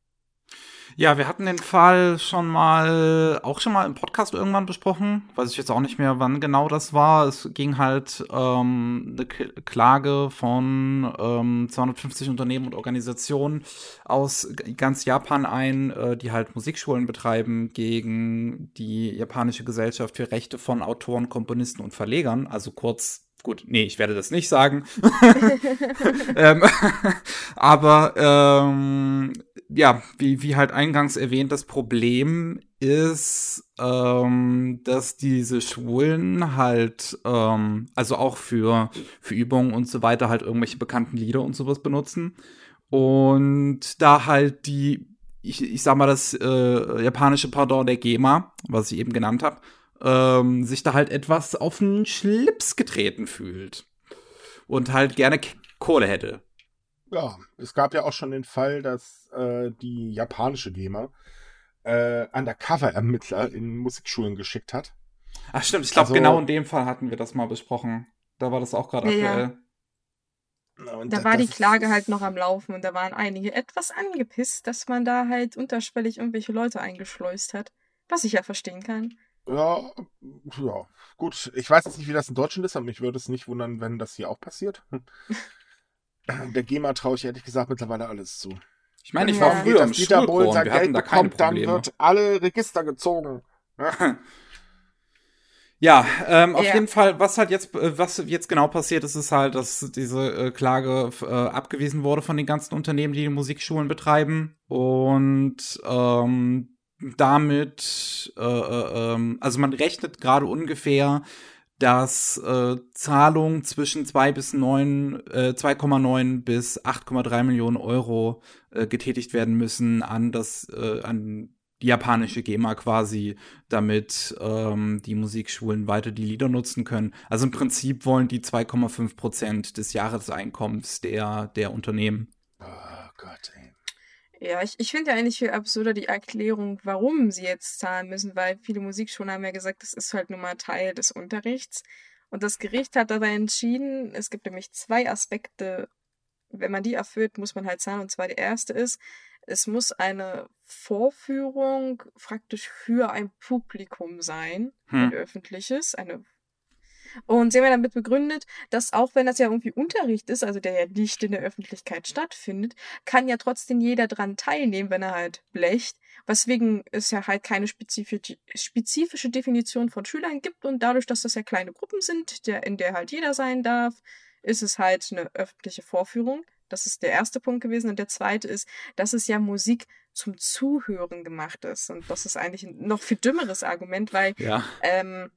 Ja, wir hatten den Fall schon mal, auch schon mal im Podcast irgendwann besprochen. Weiß ich jetzt auch nicht mehr, wann genau das war. Es ging halt ähm, eine Klage von ähm, 250 Unternehmen und Organisationen aus ganz Japan ein, äh, die halt Musikschulen betreiben gegen die japanische Gesellschaft für Rechte von Autoren, Komponisten und Verlegern. Also kurz, gut, nee, ich werde das nicht sagen. ähm, aber ähm, ja, wie, wie halt eingangs erwähnt, das Problem ist, ähm, dass diese Schulen halt, ähm, also auch für, für Übungen und so weiter, halt irgendwelche bekannten Lieder und sowas benutzen. Und da halt die, ich, ich sag mal, das äh, japanische Pardon der GEMA, was ich eben genannt habe, ähm, sich da halt etwas auf den Schlips getreten fühlt. Und halt gerne Kohle hätte. Ja, es gab ja auch schon den Fall, dass äh, die japanische GEMA äh, Undercover-Ermittler in Musikschulen geschickt hat. Ach stimmt, ich glaube, Also- genau in dem Fall hatten wir das mal besprochen. Da war das auch gerade Ja, aktuell. Und Da war die Klage halt noch am Laufen und da waren einige etwas angepisst, dass man da halt unterschwellig irgendwelche Leute eingeschleust hat. Was ich ja verstehen kann. Ja, ja, gut. Ich weiß jetzt nicht, wie das in Deutschland ist, aber mich würde es nicht wundern, wenn das hier auch passiert. Der GEMA traue ich ehrlich gesagt mittlerweile alles zu. Ich meine, ich war früher im das Dieter Bohlen sein und wir hatten Geld da keine bekommt, dann wird alle Register gezogen. Ja, ähm, auf Ja. jeden Fall, was halt jetzt, äh, was jetzt genau passiert ist, ist halt, dass diese äh, Klage äh, abgewiesen wurde von den ganzen Unternehmen, die, die Musikschulen betreiben. Und ähm, damit, äh, äh, ähm, also man rechnet gerade ungefähr, dass äh, Zahlungen zwischen 2 bis 9, äh, 2,9 bis 8,3 Millionen Euro äh, getätigt werden müssen an das, äh, an die japanische GEMA quasi, damit ähm, die Musikschulen weiter die Lieder nutzen können. Also im Prinzip wollen die 2,5 Prozent des Jahreseinkommens der, der Unternehmen. Oh Gott, ey. Ja, ich, ich finde ja eigentlich viel absurder die Erklärung, warum sie jetzt zahlen müssen, weil viele Musikschulen haben ja gesagt, das ist halt nun mal Teil des Unterrichts. Und das Gericht hat dabei entschieden, es gibt nämlich zwei Aspekte, wenn man die erfüllt, muss man halt zahlen. Und zwar der erste ist, es muss eine Vorführung praktisch für ein Publikum sein, Hm. ein öffentliches, eine und sie haben ja damit begründet, dass auch wenn das ja irgendwie Unterricht ist, also der ja nicht in der Öffentlichkeit stattfindet, kann ja trotzdem jeder dran teilnehmen, wenn er halt blecht. Weswegen es ja halt keine spezifische, spezifische Definition von Schülern gibt und dadurch, dass das ja kleine Gruppen sind, der, in der halt jeder sein darf, ist es halt eine öffentliche Vorführung. Das ist der erste Punkt gewesen. Und der zweite ist, dass es ja Musik zum Zuhören gemacht ist. Und das ist eigentlich ein noch viel dümmeres Argument, weil Ja. ähm,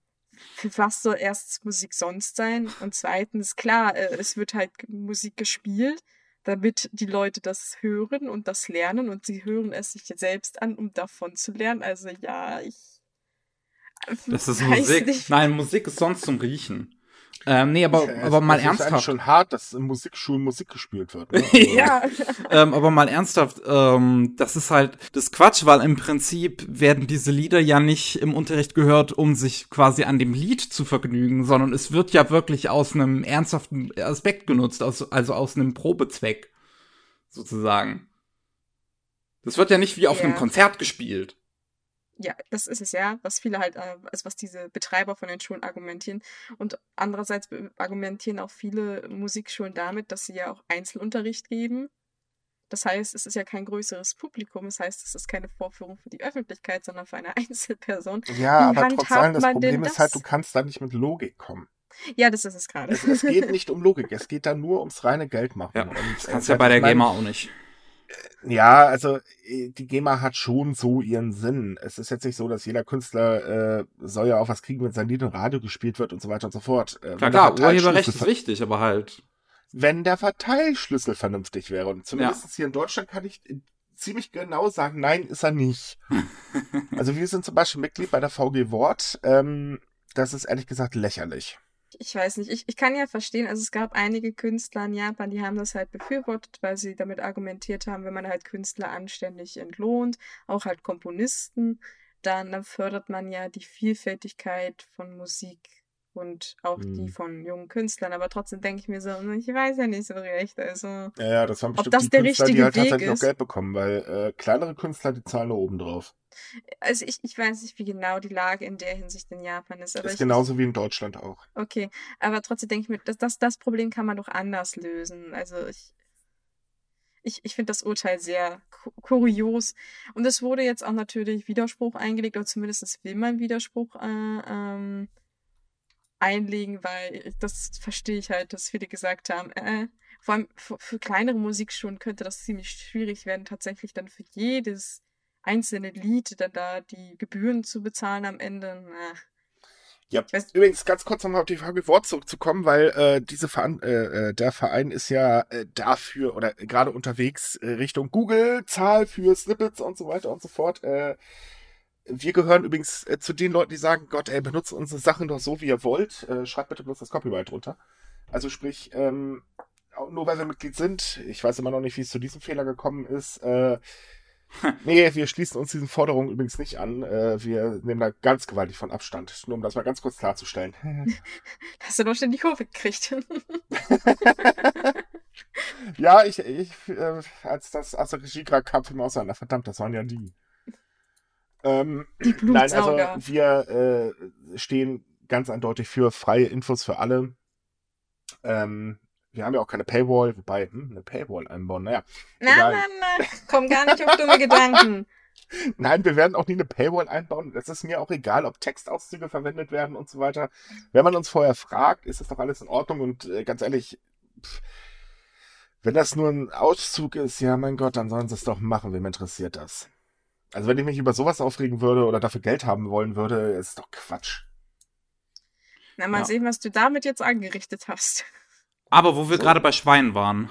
für was soll erstens Musik sonst sein? Und zweitens, klar, äh, es wird halt Musik gespielt, damit die Leute das hören und das lernen und sie hören es sich selbst an, um davon zu lernen. Also ja, ich Das ist Musik. nicht. Nein, Musik ist sonst zum Riechen. Ähm, nee, aber, aber mal es ernsthaft. ist eigentlich schon hart, dass in Musikschulen Musik gespielt wird. Ne? Also, Ja. ähm, aber mal ernsthaft, ähm, das ist halt das Quatsch, weil im Prinzip werden diese Lieder ja nicht im Unterricht gehört, um sich quasi an dem Lied zu vergnügen, sondern es wird ja wirklich aus einem ernsthaften Aspekt genutzt, aus, also aus einem Probezweck, sozusagen. Das wird ja nicht wie auf Ja. einem Konzert gespielt. Ja, das ist es ja, was viele halt, äh, also was diese Betreiber von den Schulen argumentieren. Und andererseits argumentieren auch viele Musikschulen damit, dass sie ja auch Einzelunterricht geben. Das heißt, es ist ja kein größeres Publikum. Das heißt, es ist keine Vorführung für die Öffentlichkeit, sondern für eine Einzelperson. Ja, Wie aber trotz allem, das Problem ist halt, das? du kannst da nicht mit Logik kommen. Ja, das ist es gerade. Es, es geht nicht um Logik, es geht da nur ums reine Geld machen. Ja, das äh, kannst du ja bei der GEMA auch nicht. Ja, also äh, die GEMA hat schon so ihren Sinn. Es ist jetzt nicht so, dass jeder Künstler äh, soll ja auch was kriegen, wenn sein Lied im Radio gespielt wird und so weiter und so fort. Äh, Klar, klar, Urheberrecht ist wichtig, aber halt. wenn der Verteilschlüssel vernünftig wäre. Und zumindest hier in Deutschland kann ich ziemlich genau sagen, nein, ist er nicht. also wir sind zum Beispiel Mitglied bei der VG Wort. Ähm, das ist ehrlich gesagt lächerlich. Ich weiß nicht, ich, ich kann ja verstehen, also es gab einige Künstler in Japan, die haben das halt befürwortet, weil sie damit argumentiert haben, wenn man halt Künstler anständig entlohnt, auch halt Komponisten, dann, dann fördert man ja die Vielfältigkeit von Musik und auch die Mhm. von jungen Künstlern. Aber trotzdem denke ich mir so, hm, ich weiß ja nicht so recht. Also, Ja, ja, das Ob bestimmt das die der Künstler, die richtige halt Weg tatsächlich noch ist? Geld bekommen, weil äh, kleinere Künstler, die zahlen oben drauf. also ich, ich weiß nicht, wie genau die Lage in der Hinsicht in Japan ist. Aber Ist ich, genauso wie in Deutschland auch. Okay, aber trotzdem denke ich mir, das, das, das Problem kann man doch anders lösen. Also ich, ich, ich finde das Urteil sehr ku- kurios. Und es wurde jetzt auch natürlich Widerspruch eingelegt, oder zumindest will man Widerspruch äh, ähm, einlegen, weil das verstehe ich halt, dass viele gesagt haben, äh, vor allem für, für kleinere Musikschulen könnte das ziemlich schwierig werden, tatsächlich dann für jedes einzelne Lied dann da die Gebühren zu bezahlen am Ende. Na, Ja, übrigens ganz kurz nochmal auf die Frage Wort zurückzukommen, weil äh, diese Verein, äh, äh, der Verein ist ja äh, dafür oder gerade unterwegs äh, Richtung Google, Zahl für Snippets und so weiter und so fort. Wir gehören übrigens äh, zu den Leuten, die sagen, Gott, ey, benutzt unsere Sachen doch so, wie ihr wollt. Äh, schreibt bitte bloß das Copyright runter. Also sprich, ähm, nur weil wir Mitglied sind, ich weiß immer noch nicht, wie es zu diesem Fehler gekommen ist, äh, Nee, wir schließen uns diesen Forderungen übrigens nicht an. Äh, wir nehmen da ganz gewaltig von Abstand. Nur um das mal ganz kurz klarzustellen. Hast du doch schon die Kurve gekriegt. ja, ich, ich äh, als das aus der Regie gerade kam, fiel mir aus, na verdammt, das waren ja die. Ähm, Die nein, also Blutsauger. wir äh, stehen ganz eindeutig für freie Infos für alle. Ähm, wir haben ja auch keine Paywall, wobei, hm, eine Paywall einbauen, naja. Na, egal. na, na, komm gar nicht auf dumme Gedanken. Nein, wir werden auch nie eine Paywall einbauen. Das ist mir auch egal, ob Textauszüge verwendet werden und so weiter. Wenn man uns vorher fragt, ist das doch alles in Ordnung und äh, ganz ehrlich, pff, wenn das nur ein Auszug ist, ja mein Gott, dann sollen sie es doch machen. Wem interessiert das? Also wenn ich mich über sowas aufregen würde oder dafür Geld haben wollen würde, ist doch Quatsch. Na, mal Ja. sehen, was du damit jetzt angerichtet hast. Aber wo wir So. gerade bei Schweinen waren.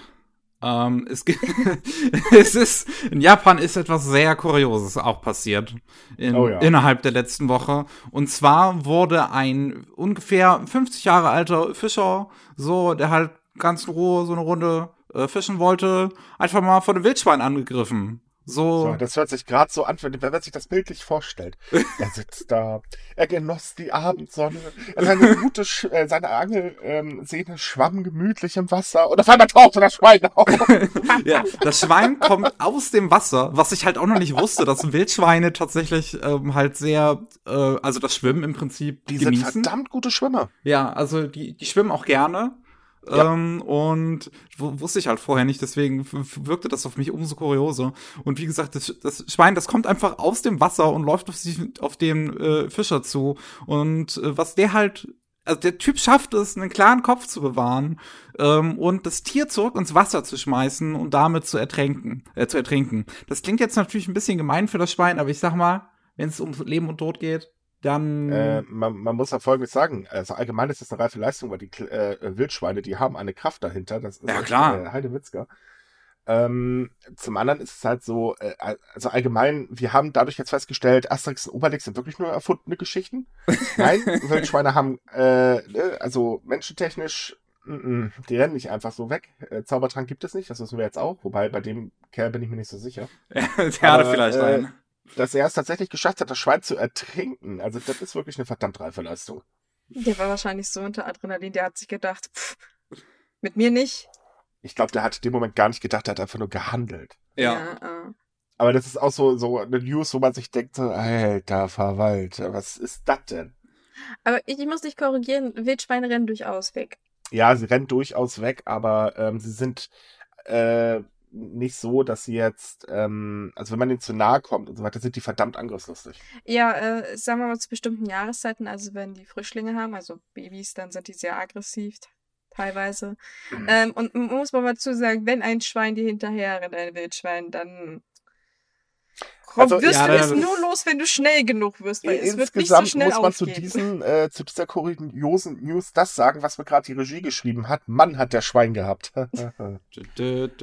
Ähm, es, gibt, es ist, in Japan ist etwas sehr Kurioses auch passiert. In, Oh ja. Innerhalb der letzten Woche. Und zwar wurde ein ungefähr 50 Jahre alter Fischer, so, der halt ganz in Ruhe so eine Runde äh, fischen wollte, einfach mal von einem Wildschwein angegriffen. So, So, das hört sich gerade so an, wenn, wenn man sich das bildlich vorstellt. Er sitzt da, er genoss die Abendsonne, seine gute, Sch äh, seine Angelsehne ähm, Sehne schwamm gemütlich im Wasser und auf einmal tauchte das Schwein auf. ja, das Schwein kommt aus dem Wasser, was ich halt auch noch nicht wusste, dass Wildschweine tatsächlich ähm, halt sehr, äh, also das Schwimmen im Prinzip Die sind genießen. verdammt gute Schwimmer. Ja, also die, die schwimmen auch gerne. Ja. Ähm, und wusste ich halt vorher nicht, deswegen wirkte das auf mich umso kurioser. Und wie gesagt, das, das Schwein, das kommt einfach aus dem Wasser und läuft auf, sich, auf den äh, Fischer zu. Und äh, was der halt, also der Typ schafft es, einen klaren Kopf zu bewahren ähm, und das Tier zurück ins Wasser zu schmeißen und damit zu ertränken, äh, zu ertrinken. Das klingt jetzt natürlich ein bisschen gemein für das Schwein, aber ich sag mal, wenn es um Leben und Tod geht, dann Äh, man, man muss ja Folgendes sagen. Also allgemein ist das eine reife Leistung, weil die äh, Wildschweine, die haben eine Kraft dahinter. Das ist Ja, klar. Äh, Heidewitzka. Ähm, zum anderen ist es halt so, äh, also allgemein, wir haben dadurch jetzt festgestellt, Asterix und Obelix sind wirklich nur erfundene Geschichten. Nein, Wildschweine haben, äh, ne, also menschentechnisch, mm, mm, die rennen nicht einfach so weg. Äh, Zaubertrank gibt es nicht, das wissen wir jetzt auch, wobei bei dem Kerl bin ich mir nicht so sicher. Der hatte vielleicht äh, einen. Dass er es tatsächlich geschafft hat, das Schwein zu ertrinken, also das ist wirklich eine verdammt reife Leistung. Der war wahrscheinlich so unter Adrenalin, der hat sich gedacht, pff, mit mir nicht. Ich glaube, der hat in dem Moment gar nicht gedacht, der hat einfach nur gehandelt. Ja. äh. Aber das ist auch so, so eine News, wo man sich denkt, so, alter Verwalter, was ist das denn? Aber ich, ich muss dich korrigieren, Wildschweine rennen durchaus weg. Ja, sie rennen durchaus weg, aber ähm, sie sind äh, nicht so, dass sie jetzt, ähm, also wenn man ihnen zu nahe kommt und so weiter, sind die verdammt angriffslustig. Ja, äh, sagen wir mal zu bestimmten Jahreszeiten, also wenn die Frischlinge haben, also Babys, dann sind die sehr aggressiv teilweise. Mhm. Ähm, und muss man mal dazu sagen, wenn ein Schwein dir hinterher rennt, ein Wildschwein, dann komm, Also, wirst ja, du es nur los, wenn du schnell genug wirst, weil es wird nicht so Insgesamt schnell muss man zu, aufgehen. diesen, äh, zu dieser kuriosen News das sagen, was mir gerade die Regie geschrieben hat. Mann hat der Schwein gehabt.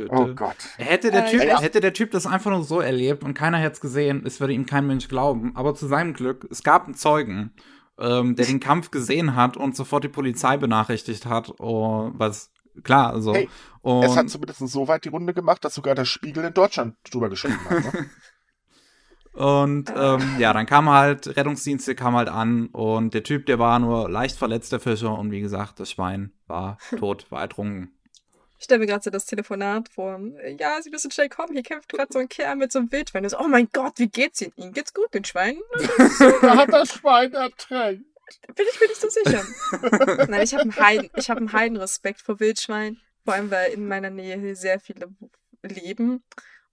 Oh. Gott. Hätte der, Äh, typ, ja. hätte der Typ das einfach nur so erlebt und keiner hätte es gesehen, es würde ihm kein Mensch glauben. Aber zu seinem Glück, es gab einen Zeugen, ähm, der den Kampf gesehen hat und sofort die Polizei benachrichtigt hat. Oh, was, klar, also. Hey, und, Es hat zumindest so weit die Runde gemacht, dass sogar der Spiegel in Deutschland drüber geschrieben hat. Ne? Und ähm, ja, dann kam halt, Rettungsdienste kam halt an und der Typ, der war nur leicht verletzt, der Fischer. Und wie gesagt, das Schwein war tot, war ertrunken. Ich stelle mir gerade so das Telefonat vor. Ja, Sie müssen schnell kommen. Hier kämpft gerade so ein Kerl mit so einem Wildschwein. So, oh mein Gott, wie geht's Ihnen? Ihnen geht's gut, den Schweinen? da hat das Schwein ertränkt. Bin ich mir nicht so sicher. Nein, ich habe einen Heiden, ich habe einen Heidenrespekt vor Wildschwein. Vor allem, weil in meiner Nähe hier sehr viele leben.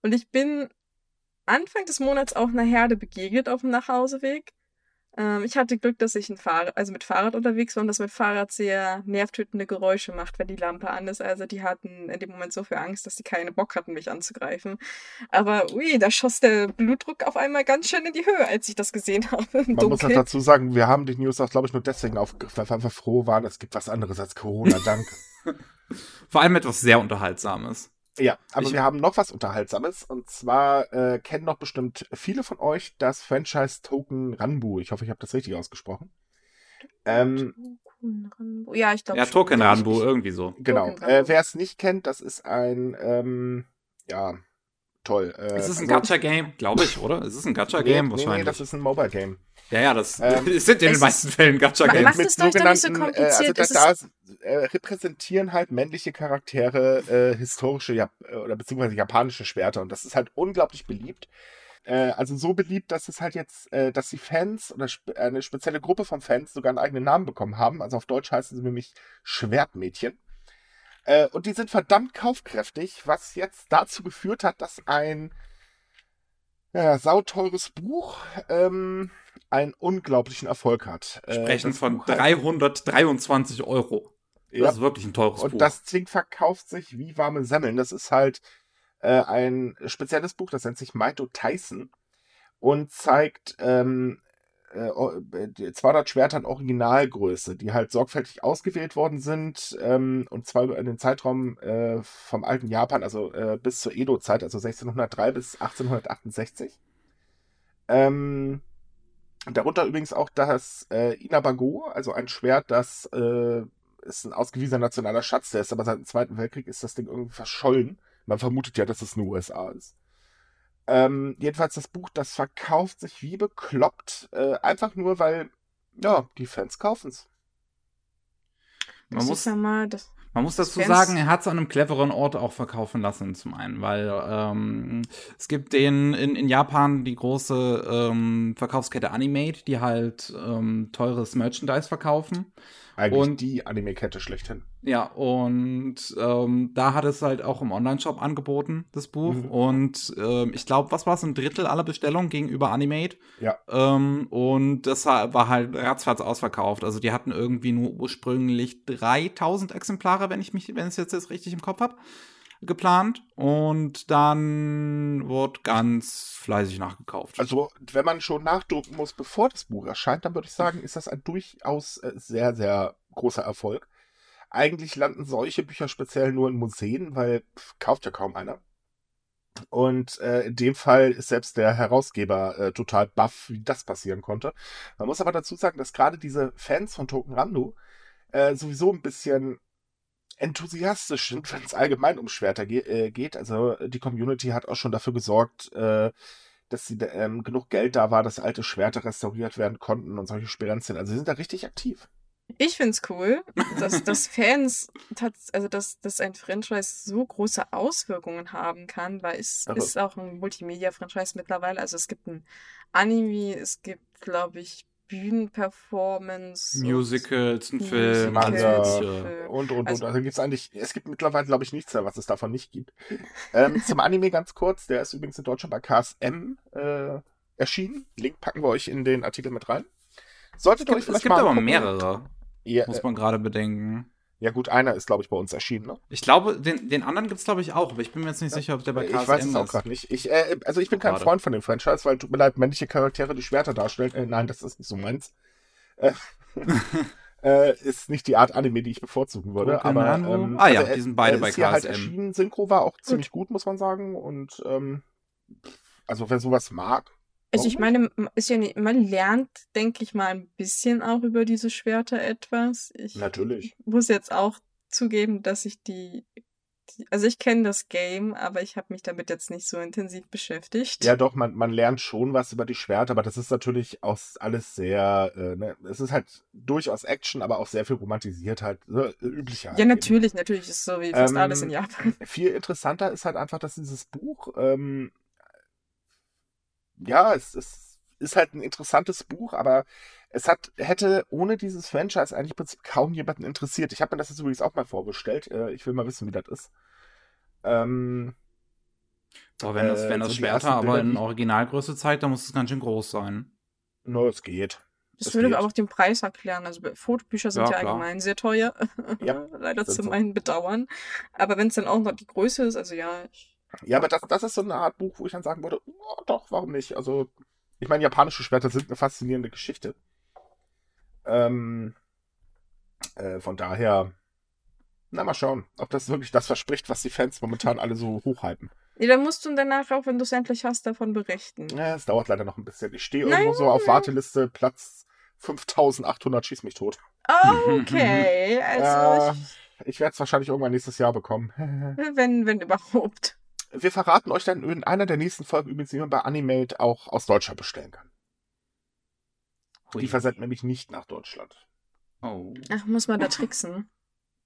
Und ich bin Anfang des Monats auch einer Herde begegnet auf dem Nachhauseweg. Ähm, ich hatte Glück, dass ich ein Fahrrad, also mit Fahrrad unterwegs war und das mit Fahrrad sehr nervtötende Geräusche macht, wenn die Lampe an ist. Also die hatten in dem Moment so viel Angst, dass sie keine Bock hatten, mich anzugreifen. Aber ui, da schoss der Blutdruck auf einmal ganz schön in die Höhe, als ich das gesehen habe im Man muss halt dazu sagen, wir haben die News auch, glaube ich, nur deswegen aufgegriffen, weil wir einfach froh waren, es gibt was anderes als Corona, danke. Vor allem etwas sehr Unterhaltsames. Ja, aber Ich- wir haben noch was Unterhaltsames und zwar äh, kennen doch bestimmt viele von euch das Franchise-Token Ranbu. Ich hoffe, ich habe das richtig ausgesprochen. Ähm, ja, ich glaube. Ja, Token Ranbu, irgendwie so. genau. Token Äh. Wer es nicht kennt, das ist ein, ähm, ja, toll. Äh, Es ist ein also- Gacha-Game, glaube ich, oder? Es ist ein Nee, Gacha-Game nee, wahrscheinlich. nee, das ist ein Mobile-Game. ja, ja, das Ähm, es sind in den meisten Fällen Gacha-Games. Macht es doch nicht so äh, also kompliziert. da, Es da äh, repräsentieren halt männliche Charaktere äh, historische Jap äh, oder beziehungsweise japanische Schwerter und das ist halt unglaublich beliebt. Äh, also so beliebt, dass es halt jetzt, äh, dass die Fans oder spe eine spezielle Gruppe von Fans sogar einen eigenen Namen bekommen haben. Also auf Deutsch heißen sie nämlich Schwertmädchen. Äh, und die sind verdammt kaufkräftig, was jetzt dazu geführt hat, dass ein ja, sauteures Buch ähm, einen unglaublichen Erfolg hat. Äh, Sprechen von Buch heißt- 323 Euro. Das Ja. ist wirklich ein teures Und Buch. das Ding verkauft sich wie warme Semmeln. Das ist halt äh, ein spezielles Buch, das nennt sich Maito Tyson und zeigt ähm, äh, o- äh, 200 Schwerter in Originalgröße, die halt sorgfältig ausgewählt worden sind ähm, und zwar über den Zeitraum äh, vom alten Japan, also äh, bis zur Edo-Zeit, also 1603 bis 1868. Ähm, darunter übrigens auch das äh, Inabago, also ein Schwert, das äh, ist ein ausgewiesener nationaler Schatz, der ist aber seit dem Zweiten Weltkrieg ist das Ding irgendwie verschollen. Man vermutet ja, dass es in den USA ist. Ähm, jedenfalls das Buch, das verkauft sich wie bekloppt, äh, einfach nur, weil, ja, die Fans kaufen's. man, Das muss, ja mal, das, man muss dazu Fans- sagen, er hat es an einem cleveren Ort auch verkaufen lassen, zum einen, weil ähm, es gibt den in, in Japan die große ähm, Verkaufskette Animate, die halt ähm, teures Merchandise verkaufen. Eigentlich Und- die Anime-Kette schlechthin. Ja, und ähm, da hat es halt auch im Online-Shop angeboten, das Buch. Mhm. Und ähm, ich glaube, was war es, ein Drittel aller Bestellungen gegenüber Animate. Ja. Ähm, und das war halt ratzfatz ausverkauft. Also die hatten irgendwie nur ursprünglich 3000 Exemplare, wenn ich mich, wenn ich es jetzt, jetzt richtig im Kopf habe, geplant. Und dann wurde ganz fleißig nachgekauft. Also, wenn man schon nachdrucken muss, bevor das Buch erscheint, dann würde ich sagen, ist das ein durchaus äh, sehr, sehr großer Erfolg. Eigentlich landen solche Bücher speziell nur in Museen, weil pff, kauft ja kaum einer. Und äh, in dem Fall ist selbst der Herausgeber äh, total baff, wie das passieren konnte. Man muss aber dazu sagen, dass gerade diese Fans von Token Randu äh, sowieso ein bisschen enthusiastisch sind, wenn es allgemein um Schwerter ge äh, geht. Also die Community hat auch schon dafür gesorgt, äh, dass sie ähm, genug Geld da war, dass alte Schwerter restauriert werden konnten und solche Sperenzien. Also sie sind da richtig aktiv. Ich find's cool, dass, dass Fans, also dass, dass ein Franchise so große Auswirkungen haben kann, weil es Aber- ist auch ein Multimedia-Franchise mittlerweile. Also es gibt ein Anime, es gibt, glaube ich, Bühnenperformance. und- Musicals, ein Film, Musicals. Film. Und, und, Also- und. Also gibt's eigentlich, es gibt mittlerweile, glaube ich, nichts mehr, was es davon nicht gibt. Ähm, zum Anime ganz kurz, der ist übrigens in Deutschland bei KSM äh, erschienen. Link packen wir euch in den Artikel mit rein. Solltet Es ihr euch gibt, es gibt mal aber angucken. mehrere, Ja, muss äh, man gerade bedenken. Ja gut, einer ist, glaube ich, bei uns erschienen, ne? Ich glaube, den, den anderen gibt's glaube ich auch, aber ich bin mir jetzt nicht sicher, ob der bei ich KSM weiß es auch ist. gerade nicht. Ich, äh, also ich bin kein Schade. Freund von dem Franchise, weil tut mir leid, männliche Charaktere, die Schwerter darstellen. Äh, nein, das ist nicht so meins. Äh, äh, ist nicht die Art Anime, die ich bevorzugen würde. Token aber Randu? ähm, Ah ja, er- die sind beide er bei ist hier halt KSM. erschienen. Synchro war auch ziemlich gut, muss man sagen. Und ähm, also wer sowas mag. Also ich meine, ist ja nicht, man lernt, denke ich mal, ein bisschen auch über diese Schwerter etwas. Ich Natürlich. muss jetzt auch zugeben, dass ich die, die also ich kenne das Game, aber ich habe mich damit jetzt nicht so intensiv beschäftigt. Ja, doch, man, man lernt schon was über die Schwerter, aber das ist natürlich auch alles sehr, äh, ne, es ist halt durchaus Action, aber auch sehr viel romantisiert halt, so, äh, üblicher. halt Ja, eben. natürlich, natürlich ist so wie fast Ähm, alles in Japan. Viel interessanter ist halt einfach, dass dieses Buch, ähm, ja, es, es ist halt ein interessantes Buch, aber es hat, hätte ohne dieses Franchise eigentlich im Prinzip kaum jemanden interessiert. Ich habe mir das jetzt übrigens auch mal vorbestellt. Äh, ich will mal wissen, wie das ist. Ähm, Boah, wenn das, Äh, wenn das so Schwerter aber Bilder, in Originalgröße zeigt, dann muss es ganz schön groß sein. no, es geht. Das das würde geht. aber auch den Preis erklären. Also Fotobücher sind Ja, ja, allgemein sehr teuer. Ja, Leider zu so. meinem Bedauern. Aber wenn es dann auch noch die Größe ist, also ja, ich, Ja, aber das, das ist so eine Art Buch, wo ich dann sagen würde, oh, doch, warum nicht? Also, ich meine, japanische Schwerter sind eine faszinierende Geschichte. Ähm, äh, von daher, na mal schauen, ob das wirklich das verspricht, was die Fans momentan alle so hochhypen. Ja, dann musst du danach auch, wenn du es endlich hast, davon berichten. Ja, es dauert leider noch ein bisschen. Ich stehe irgendwo so auf Warteliste Platz 5800, schieß mich tot. Okay, also ich, Ich werde es wahrscheinlich irgendwann nächstes Jahr bekommen. wenn, wenn überhaupt. Wir verraten euch dann in einer der nächsten Folgen übrigens, wie man bei Animate auch aus Deutschland bestellen kann. Hui. Die versenden nämlich nicht nach Deutschland. Oh. Ach, muss man da tricksen.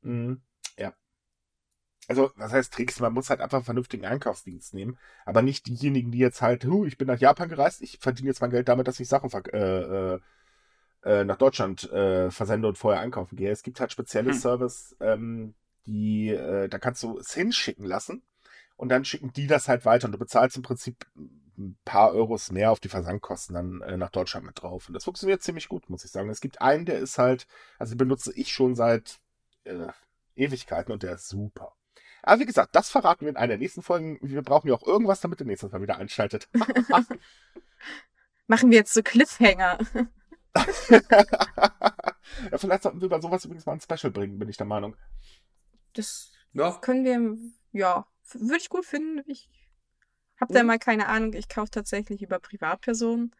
Mhm. Ja. Also, was heißt Tricks? Man muss halt einfach einen vernünftigen Einkaufsdienst nehmen. Aber nicht diejenigen, die jetzt halt, hu, ich bin nach Japan gereist, ich verdiene jetzt mein Geld damit, dass ich Sachen äh, äh, äh, nach Deutschland äh, versende und vorher einkaufen gehe. Es gibt halt spezielle Hm. Service, ähm, die, äh, da kannst du es hinschicken lassen und dann schicken die das halt weiter und du bezahlst im Prinzip ein paar Euros mehr auf die Versandkosten dann äh, nach Deutschland mit drauf. Und das funktioniert ziemlich gut, muss ich sagen. Es gibt einen, der ist halt, also den benutze ich schon seit äh, Ewigkeiten und der ist super. Aber wie gesagt, das verraten wir in einer der nächsten Folgen. Wir brauchen ja auch irgendwas, damit ihr nächstes Mal wieder einschaltet. Machen wir jetzt so Cliffhanger. ja, vielleicht sollten wir über sowas übrigens mal ein Special bringen, bin ich der Meinung. Das Ja. können wir, ja, würde ich gut finden. Ich habe da Mhm. mal keine Ahnung. Ich kaufe tatsächlich über Privatpersonen,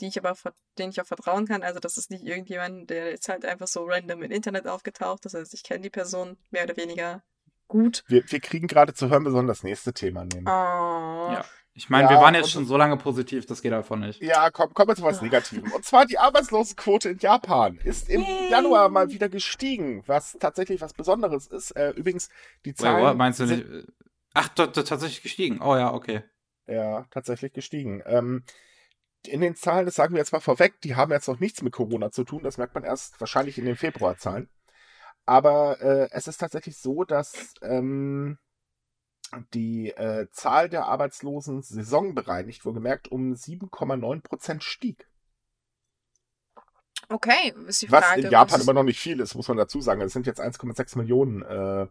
die ich aber, denen ich auch vertrauen kann. Also das ist nicht irgendjemand, der jetzt halt einfach so random im Internet aufgetaucht. Das heißt, ich kenne die Person mehr oder weniger gut. Wir, wir kriegen gerade zu hören, wir sollen das nächste Thema nehmen. Oh. Ja. Ich meine, Ja, wir waren jetzt schon so lange positiv, das geht einfach nicht. Ja, komm, kommen wir zu was Negativem. Und zwar die Arbeitslosenquote in Japan ist im Yay. Januar mal wieder gestiegen, was tatsächlich was Besonderes ist. Äh, übrigens, die Wait, Zahlen what? Meinst du sind- nicht? Ach, tatsächlich gestiegen. Oh ja, okay. Ja, tatsächlich gestiegen. Ähm, in den Zahlen, das sagen wir jetzt mal vorweg, die haben jetzt noch nichts mit Corona zu tun. Das merkt man erst wahrscheinlich in den Februarzahlen. Aber äh, es ist tatsächlich so, dass ähm, die äh, Zahl der Arbeitslosen saisonbereinigt, wohlgemerkt, um 7,9 Prozent stieg. Okay, ist die Was Frage. in Japan was- immer noch nicht viel ist, muss man dazu sagen. Es sind jetzt 1,6 Millionen äh,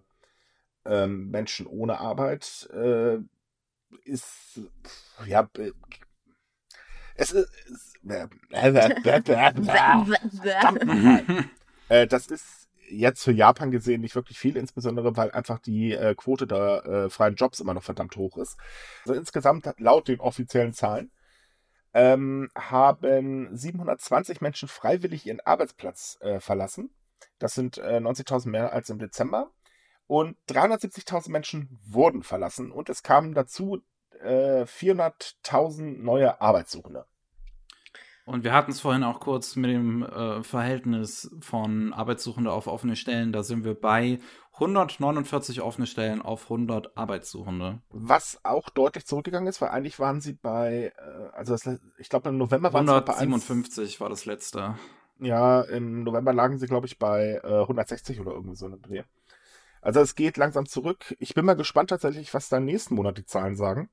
ähm, Menschen ohne Arbeit. Äh, ist, ja, äh, es ist, äh, äh, das ist jetzt für Japan gesehen nicht wirklich viel, insbesondere weil einfach die äh, Quote der äh, freien Jobs immer noch verdammt hoch ist. Also insgesamt laut den offiziellen Zahlen ähm, haben 720 Menschen freiwillig ihren Arbeitsplatz äh, verlassen. Das sind äh, 90.000 mehr als im Dezember. Und 370.000 Menschen wurden verlassen und es kamen dazu äh, 400.000 neue Arbeitssuchende. Und wir hatten es vorhin auch kurz mit dem äh, Verhältnis von Arbeitssuchende auf offene Stellen. Da sind wir bei 149 offene Stellen auf 100 Arbeitssuchende. Was auch deutlich zurückgegangen ist, weil eigentlich waren sie bei, äh, also das, ich glaube im November waren 157 bei war das letzte. Ja, im November lagen sie, glaube ich, bei äh, 160 oder irgendwie so eine Dreh. Also es geht langsam zurück. Ich bin mal gespannt tatsächlich, was da nächsten Monat die Zahlen sagen.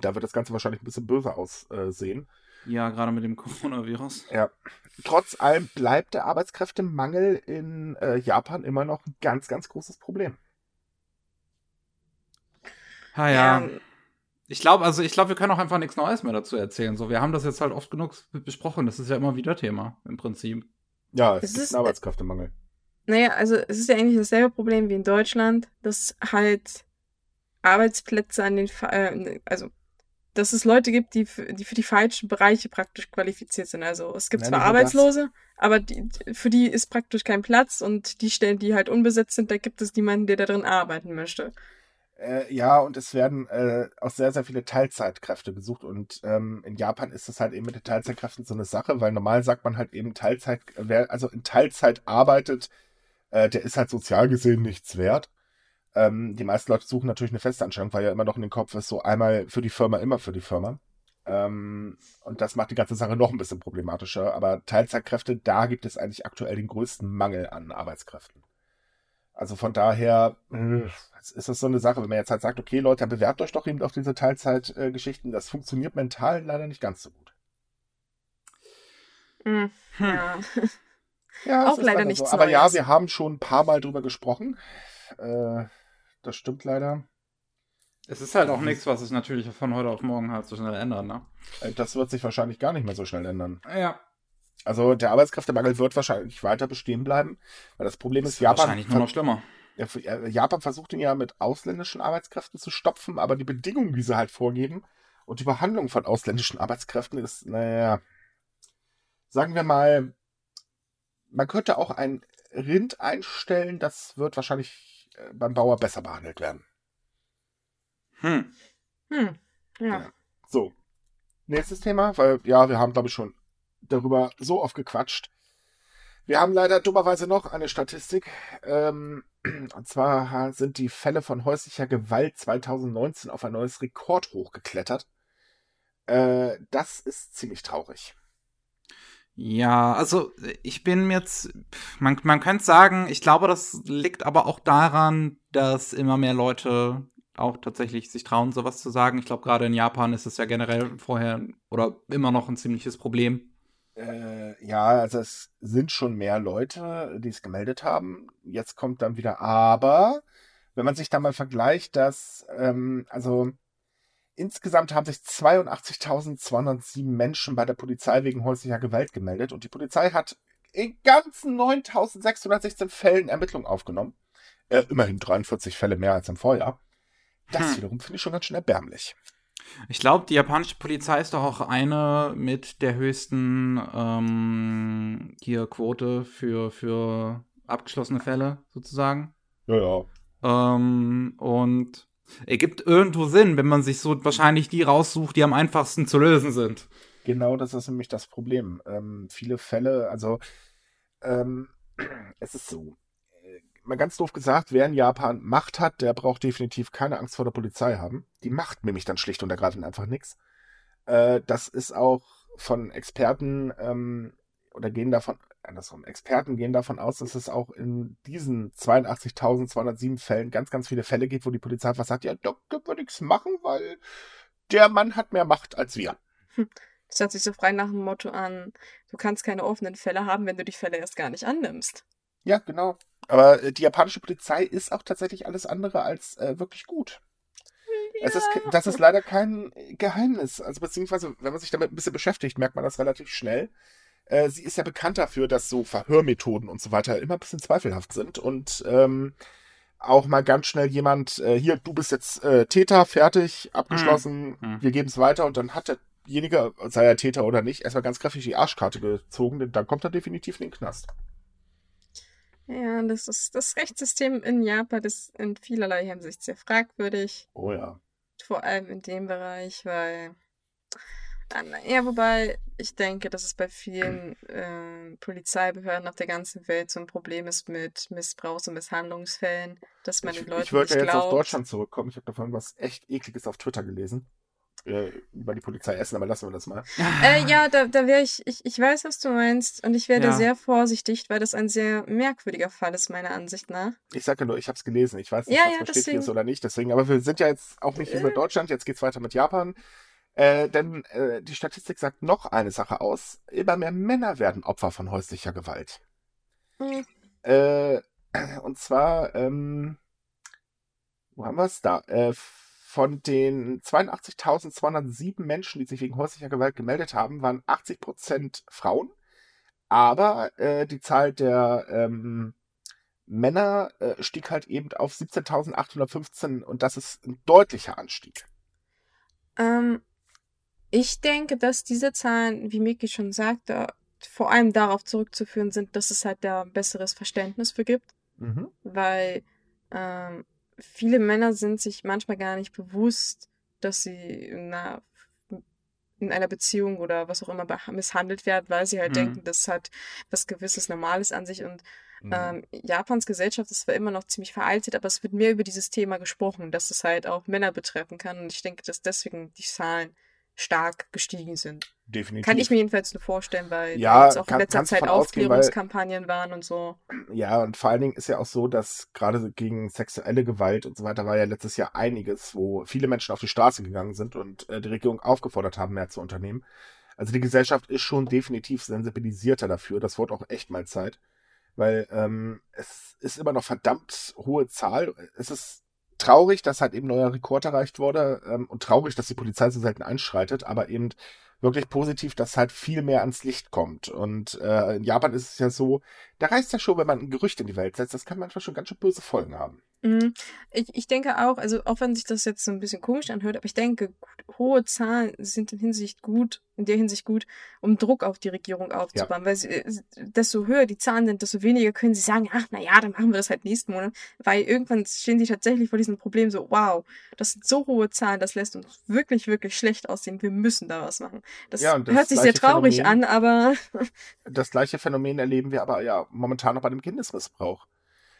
Da wird das Ganze wahrscheinlich ein bisschen böser aussehen. Äh, ja, gerade mit dem Coronavirus. Ja. Trotz allem bleibt der Arbeitskräftemangel in äh, Japan immer noch ein ganz, ganz großes Problem. Ah ja. Ähm, ich glaube, also ich glaube, wir können auch einfach nichts Neues mehr dazu erzählen. So, wir haben das jetzt halt oft genug besprochen. Das ist ja immer wieder Thema im Prinzip. Ja, es, es ist ein Arbeitskräftemangel. Naja, also es ist ja eigentlich dasselbe Problem wie in Deutschland, dass halt Arbeitsplätze an den, äh, also dass es Leute gibt, die, die für die falschen Bereiche praktisch qualifiziert sind. Also es gibt Nein, zwar Arbeitslose, das. aber die, für die ist praktisch kein Platz und die Stellen, die halt unbesetzt sind, da gibt es niemanden, der da drin arbeiten möchte. Äh, ja, und es werden äh, auch sehr, sehr viele Teilzeitkräfte gesucht. Und ähm, in Japan ist es halt eben mit den Teilzeitkräften so eine Sache, weil normal sagt man halt eben Teilzeit, wer also in Teilzeit arbeitet, äh, der ist halt sozial gesehen nichts wert. Ähm, die meisten Leute suchen natürlich eine Festanstellung, weil ja immer noch in den Kopf ist, so einmal für die Firma, immer für die Firma. Ähm, und das macht die ganze Sache noch ein bisschen problematischer. Aber Teilzeitkräfte, da gibt es eigentlich aktuell den größten Mangel an Arbeitskräften. Also von daher äh, ist das so eine Sache, wenn man jetzt halt sagt, okay, Leute, bewerbt euch doch eben auf diese Teilzeitgeschichten. das funktioniert mental leider nicht ganz so gut. Hm. Ja. Ja auch leider nicht so. Aber ja, wir haben schon ein paar Mal drüber gesprochen. Äh, das stimmt leider. Es ist halt auch nichts, was sich natürlich von heute auf morgen halt so schnell ändert, ne? Äh, das wird sich wahrscheinlich gar nicht mehr so schnell ändern. Ja. Also der Arbeitskräftemangel wird wahrscheinlich weiter bestehen bleiben, weil das Problem ist, Japan. Wahrscheinlich nur noch schlimmer. Japan versucht ihn ja mit ausländischen Arbeitskräften zu stopfen, aber die Bedingungen, die sie halt vorgeben und die Behandlung von ausländischen Arbeitskräften ist, naja, sagen wir mal, man könnte auch ein Rind einstellen, das wird wahrscheinlich beim Bauer besser behandelt werden. Hm. Hm. Ja. ja. So. Nächstes Thema, weil ja, wir haben, glaube ich, schon darüber so oft gequatscht. Wir haben leider dummerweise noch eine Statistik. Ähm, und zwar sind die Fälle von häuslicher Gewalt 2019 auf ein neues Rekordhoch geklettert. Äh, das ist ziemlich traurig. Ja, also ich bin jetzt, man, man könnte sagen, ich glaube, das liegt aber auch daran, dass immer mehr Leute auch tatsächlich sich trauen, sowas zu sagen. Ich glaube, gerade in Japan ist es ja generell vorher oder immer noch ein ziemliches Problem. Äh, ja, also es sind schon mehr Leute, die es gemeldet haben. Jetzt kommt dann wieder aber, wenn man sich da mal vergleicht, dass, ähm, also Insgesamt haben sich 82.207 Menschen bei der Polizei wegen häuslicher Gewalt gemeldet und die Polizei hat in ganzen 9.616 Fällen Ermittlungen aufgenommen. Äh, immerhin 43 Fälle mehr als im Vorjahr. Das hm. wiederum finde ich schon ganz schön erbärmlich. Ich glaube, die japanische Polizei ist doch auch eine mit der höchsten ähm, hier Quote für, für abgeschlossene Fälle sozusagen. Ja, ja. Ähm, und Ergibt irgendwo Sinn, wenn man sich so wahrscheinlich die raussucht, die am einfachsten zu lösen sind. Genau, das ist nämlich das Problem. Ähm, viele Fälle, also ähm, es ist so, äh, mal ganz doof gesagt, wer in Japan Macht hat, der braucht definitiv keine Angst vor der Polizei haben. Die macht nämlich dann schlicht und ergreifend einfach nichts. Äh, das ist auch von Experten ähm, oder gehen davon andersrum. Experten gehen davon aus, dass es auch in diesen 82.207 Fällen ganz, ganz viele Fälle gibt, wo die Polizei einfach sagt, ja, da können wir nichts machen, weil der Mann hat mehr Macht als wir. Das hört sich so frei nach dem Motto an, du kannst keine offenen Fälle haben, wenn du die Fälle erst gar nicht annimmst. Ja, genau. Aber äh, die japanische Polizei ist auch tatsächlich alles andere als äh, wirklich gut. Ja. Es ist, das ist leider kein Geheimnis. Also beziehungsweise, wenn man sich damit ein bisschen beschäftigt, merkt man das relativ schnell Äh, sie ist ja bekannt dafür, dass so Verhörmethoden und so weiter immer ein bisschen zweifelhaft sind und ähm, auch mal ganz schnell jemand, äh, hier, du bist jetzt äh, Täter, fertig, abgeschlossen, Hm. wir geben es weiter und dann hat derjenige, sei er Täter oder nicht, erstmal ganz kräftig die Arschkarte gezogen, denn dann kommt er definitiv in den Knast. Ja, das ist das Rechtssystem in Japan ist in vielerlei Hinsicht sehr fragwürdig. Oh ja. Vor allem in dem Bereich, weil. Ah, Ja, wobei ich denke, dass es bei vielen äh, Polizeibehörden auf der ganzen Welt so ein Problem ist mit Missbrauchs- und Misshandlungsfällen, dass man Ich, den Leuten ich wollte nicht ja jetzt auf glaubt. Deutschland zurückkommen. Ich habe davon was echt ekliges auf Twitter gelesen. Äh, über die Polizei Essen, aber lassen wir das mal. Äh, ja, da, da wäre ich, ich, ich weiß, was du meinst und ich wäre da Ja. sehr vorsichtig, weil das ein sehr merkwürdiger Fall ist, meiner Ansicht nach. Ich sage ja nur, ich habe es gelesen. Ich weiß nicht, Ja, was ja, bestätigt deswegen. ist oder nicht. Deswegen, aber wir sind ja jetzt auch nicht Äh. mit Deutschland. Jetzt geht's weiter mit Japan. Äh, denn äh, die Statistik sagt noch eine Sache aus. Immer mehr Männer werden Opfer von häuslicher Gewalt. Hm. Äh, und zwar, ähm, wo haben wir es da? Äh, von den 82.207 Menschen, die sich wegen häuslicher Gewalt gemeldet haben, waren 80% Frauen. Aber äh, die Zahl der ähm, Männer äh, stieg halt eben auf 17.815 und das ist ein deutlicher Anstieg. Ähm, ich denke, dass diese Zahlen, wie Miki schon sagte, vor allem darauf zurückzuführen sind, dass es halt da ein besseres Verständnis für gibt, Mhm. weil ähm, viele Männer sind sich manchmal gar nicht bewusst, dass sie in einer, in einer Beziehung oder was auch immer misshandelt werden, weil sie halt Mhm. denken, das hat was gewisses Normales an sich und Mhm. ähm, Japans Gesellschaft ist zwar immer noch ziemlich veraltet, aber es wird mehr über dieses Thema gesprochen, dass es halt auch Männer betreffen kann. Und ich denke, dass deswegen die Zahlen stark gestiegen sind. Definitiv. Kann ich mir jedenfalls nur vorstellen, weil Ja, jetzt auch in kann- letzter kannst Zeit ausgehen, weil- Aufklärungskampagnen waren und so. Ja, und vor allen Dingen ist ja auch so, dass gerade gegen sexuelle Gewalt und so weiter war ja letztes Jahr einiges, wo viele Menschen auf die Straße gegangen sind und äh, die Regierung aufgefordert haben, mehr zu unternehmen. Also die Gesellschaft ist schon definitiv sensibilisierter dafür. Das wird auch echt mal Zeit. Weil ähm, es ist immer noch verdammt hohe Zahl. Es ist traurig, dass halt eben neuer Rekord erreicht wurde ähm, und traurig, dass die Polizei so selten einschreitet, aber eben wirklich positiv, dass halt viel mehr ans Licht kommt. Und äh, in Japan ist es ja so, da reicht ja schon, wenn man ein Gerücht in die Welt setzt. Das kann manchmal schon ganz schön böse Folgen haben. Mhm. Ich, ich denke auch, also auch wenn sich das jetzt so ein bisschen komisch anhört, aber ich denke, gut, hohe Zahlen sind in Hinsicht gut, in der Hinsicht gut, um Druck auf die Regierung aufzubauen. Weil sie, äh, desto höher die Zahlen sind, desto weniger können sie sagen, ach na ja, dann machen wir das halt nächsten Monat. Weil irgendwann stehen sie tatsächlich vor diesem Problem so, wow, das sind so hohe Zahlen, das lässt uns wirklich, wirklich schlecht aussehen. Wir müssen da was machen. Das, Ja, das hört sich sehr traurig Phänomen- an, aber Das gleiche Phänomen erleben wir aber ja momentan noch bei dem Kindesmissbrauch.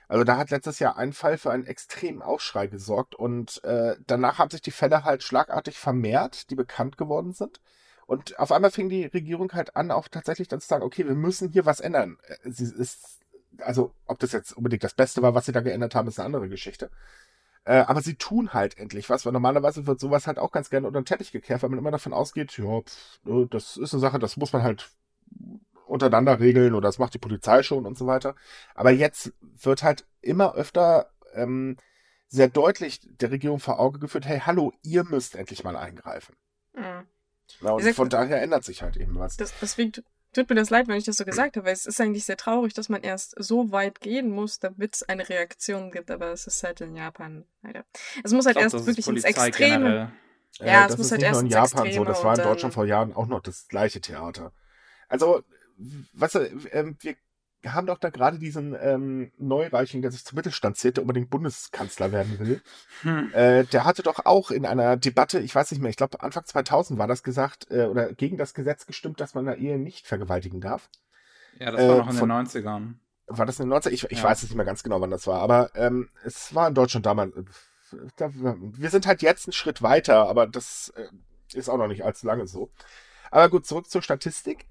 Also da hat letztes Jahr ein Fall für einen extremen Aufschrei gesorgt und äh, danach haben sich die Fälle halt schlagartig vermehrt, die bekannt geworden sind. Und auf einmal fing die Regierung halt an, auch tatsächlich dann zu sagen, okay, wir müssen hier was ändern. Äh, Sie ist, also ob das jetzt unbedingt das Beste war, was sie da geändert haben, ist eine andere Geschichte. Äh, aber sie tun halt endlich was, weil normalerweise wird sowas halt auch ganz gerne unter den Teppich gekehrt, weil man immer davon ausgeht, ja, pff, ne, das ist eine Sache, das muss man halt untereinander regeln oder das macht die Polizei schon und so weiter. Aber jetzt wird halt immer öfter ähm, sehr deutlich der Regierung vor Auge geführt, hey, hallo, ihr müsst endlich mal eingreifen. mh. Na, und von daher ändert sich halt eben was. Das, deswegen tut mir das leid, wenn ich das so gesagt habe, weil es ist eigentlich sehr traurig, dass man erst so weit gehen muss, damit es eine Reaktion gibt, aber es ist halt in Japan leider. Es muss halt glaub, erst das wirklich ins Extreme. generell. Ja, äh, es das muss ist halt nicht nur erst in ins Japan so, das war in Deutschland vor Jahren auch noch das gleiche Theater. Also, weißt du, ähm, wir haben doch da gerade diesen ähm, Neureichen, der sich zum Mittelstand zählt, der unbedingt Bundeskanzler werden will. Hm. Äh, der hatte doch auch in einer Debatte, ich weiß nicht mehr, ich glaube Anfang 2000 war das gesagt, äh, oder gegen das Gesetz gestimmt, dass man eine Ehe nicht vergewaltigen darf. Ja, das war Äh, noch in von- den 90ern. War das in den 90 Ich, ich Ja. weiß es nicht mehr ganz genau, wann das war, aber ähm, es war in Deutschland damals. äh, Da, wir sind halt jetzt einen Schritt weiter, aber das äh, ist auch noch nicht allzu lange so. Aber gut, zurück zur Statistik.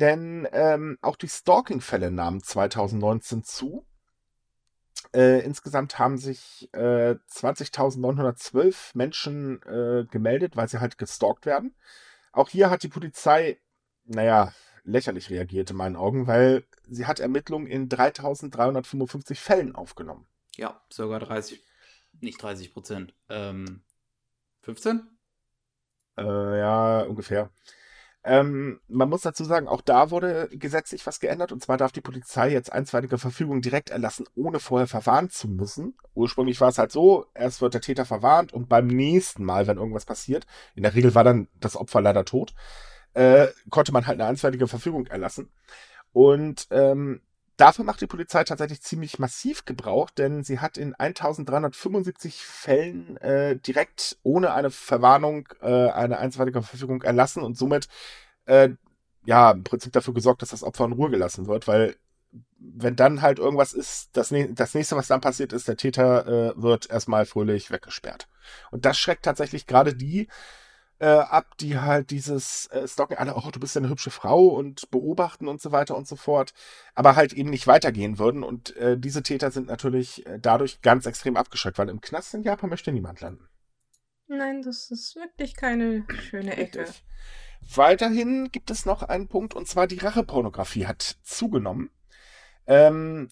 Denn ähm, auch die Stalking-Fälle nahmen 2019 zu. Äh, insgesamt haben sich äh, 20.912 Menschen äh, gemeldet, weil sie halt gestalkt werden. Auch hier hat die Polizei, naja, lächerlich reagiert in meinen Augen, weil sie hat Ermittlungen in 3.355 Fällen aufgenommen. Ja, sogar 30, nicht 30 Prozent. Ähm, 15? Äh, ja, ungefähr. Ähm, man muss dazu sagen, auch da wurde gesetzlich was geändert. Und zwar darf die Polizei jetzt einstweilige Verfügung direkt erlassen, ohne vorher verwarnt zu müssen. Ursprünglich war es halt so, erst wird der Täter verwarnt und beim nächsten Mal, wenn irgendwas passiert, in der Regel war dann das Opfer leider tot, äh, konnte man halt eine einstweilige Verfügung erlassen. Und ähm, Dafür macht die Polizei tatsächlich ziemlich massiv Gebrauch, denn sie hat in 1375 Fällen äh, direkt ohne eine Verwarnung äh, eine einstweilige Verfügung erlassen und somit äh, ja im Prinzip dafür gesorgt, dass das Opfer in Ruhe gelassen wird, weil wenn dann halt irgendwas ist, das, das nächste, was dann passiert ist, der Täter äh, wird erstmal fröhlich weggesperrt. Und das schreckt tatsächlich gerade die äh, ab, die halt dieses äh, Stalking, alle, oh, du bist ja eine hübsche Frau und beobachten und so weiter und so fort, aber halt eben nicht weitergehen würden. Und äh, diese Täter sind natürlich äh, dadurch ganz extrem abgeschreckt, weil im Knast in Japan möchte niemand landen. Nein, das ist wirklich keine schöne Ecke. Richtig. Weiterhin gibt es noch einen Punkt, und zwar die Rachepornografie hat zugenommen. Ähm,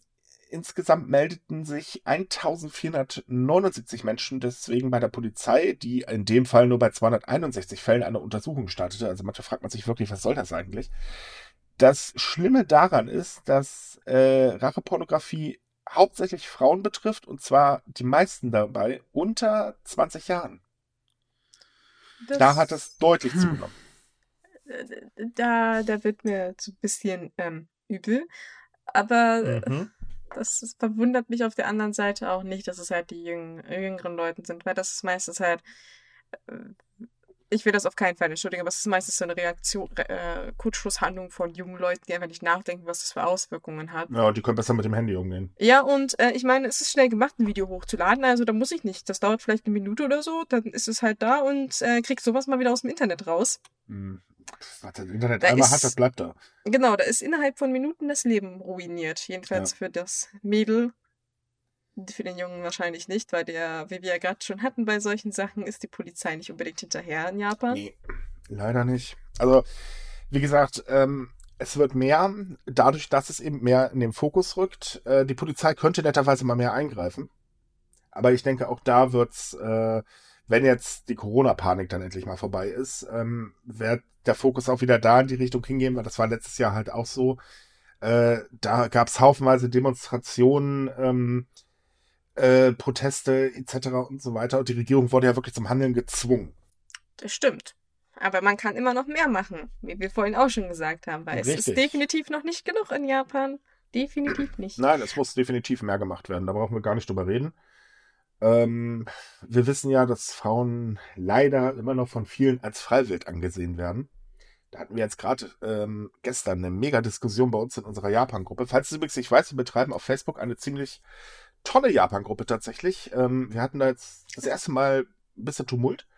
Insgesamt meldeten sich 1479 Menschen deswegen bei der Polizei, die in dem Fall nur bei 261 Fällen eine Untersuchung startete. Also manchmal fragt man sich wirklich, was soll das eigentlich? Das Schlimme daran ist, dass äh, Rachepornografie hauptsächlich Frauen betrifft und zwar die meisten dabei unter 20 Jahren. Das, da hat es deutlich hm. zugenommen. Da, da wird mir so ein bisschen ähm, übel. Aber mhm das, das, verwundert mich auf der anderen Seite auch nicht, dass es halt die jüng, jüngeren Leute sind, weil das ist meistens halt. Äh, ich will das auf keinen Fall entschuldigen, aber es ist meistens so eine Reaktion, äh, Kurzschlusshandlung von jungen Leuten, die einfach nicht nachdenken, was das für Auswirkungen hat. Ja, die können besser mit dem Handy umgehen. Ja, und äh, ich meine, es ist schnell gemacht, ein Video hochzuladen, also da muss ich nicht. Das dauert vielleicht eine Minute oder so, dann ist es halt da und äh, kriegst sowas mal wieder aus dem Internet raus. Hm. Was das Internet da einmal ist, hat, das bleibt da. Genau, da ist innerhalb von Minuten das Leben ruiniert. Jedenfalls ja. für das Mädel. Für den Jungen wahrscheinlich nicht, weil der, wie wir ja gerade schon hatten bei solchen Sachen, ist die Polizei nicht unbedingt hinterher in Japan. Nee, leider nicht. Also, wie gesagt, ähm, es wird mehr, dadurch, dass es eben mehr in den Fokus rückt. Äh, die Polizei könnte netterweise mal mehr eingreifen. Aber ich denke, auch da wird's äh, wenn jetzt die Corona-Panik dann endlich mal vorbei ist, ähm, wird der Fokus auch wieder da in die Richtung hingehen, weil das war letztes Jahr halt auch so. Äh, da gab es haufenweise Demonstrationen, ähm, äh, Proteste etc. und so weiter. Und die Regierung wurde ja wirklich zum Handeln gezwungen. Das stimmt. Aber man kann immer noch mehr machen, wie wir vorhin auch schon gesagt haben, weil Richtig. es ist definitiv noch nicht genug in Japan. Definitiv nicht. Nein, es muss definitiv mehr gemacht werden. Da brauchen wir gar nicht drüber reden. Ähm, wir wissen ja, dass Frauen leider immer noch von vielen als Freiwild angesehen werden. Da hatten wir jetzt gerade ähm, gestern eine mega Diskussion bei uns in unserer Japan-Gruppe. Falls du übrigens nicht weißt, wir betreiben auf Facebook eine ziemlich tolle Japan-Gruppe tatsächlich. Ähm, wir hatten da jetzt das erste Mal ein bisschen Tumult.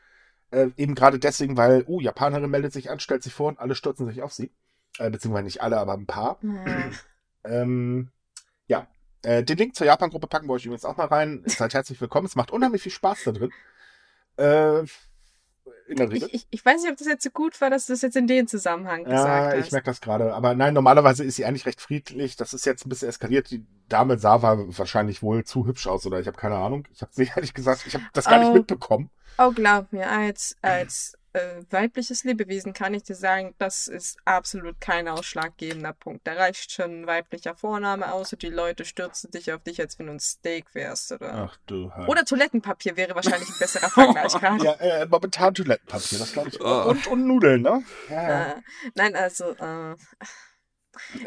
Äh, eben gerade deswegen, weil, uh, Japanerin meldet sich an, stellt sich vor und alle stürzen sich auf sie. Äh, beziehungsweise nicht alle, aber ein paar. Mhm. ähm, äh, den Link zur Japan-Gruppe packen wir euch übrigens auch mal rein. Seid herzlich willkommen. Es macht unheimlich viel Spaß da drin. Äh, in der Regel. Ich, ich, ich, weiß nicht, ob das jetzt so gut war, dass du das jetzt in den Zusammenhang gesagt hast. Ja, ich merke das gerade. Aber nein, normalerweise ist sie eigentlich recht friedlich. Das ist jetzt ein bisschen eskaliert. Die Dame sah wahrscheinlich wohl zu hübsch aus oder ich habe keine Ahnung. Ich habe sie ehrlich gesagt, ich habe das gar oh, nicht mitbekommen. Oh, glaub mir, als, als äh, weibliches Lebewesen kann ich dir sagen, das ist absolut kein ausschlaggebender Punkt. Da reicht schon ein weiblicher Vorname aus und die Leute stürzen dich auf dich, als wenn du ein Steak wärst. Oder, Ach du oder Toilettenpapier wäre wahrscheinlich ein besserer Vergleich gerade. Ja, äh, momentan Toilettenpapier, das glaube ich. Oh. Und, und Nudeln, ne? Ja. Äh, nein, also. Äh,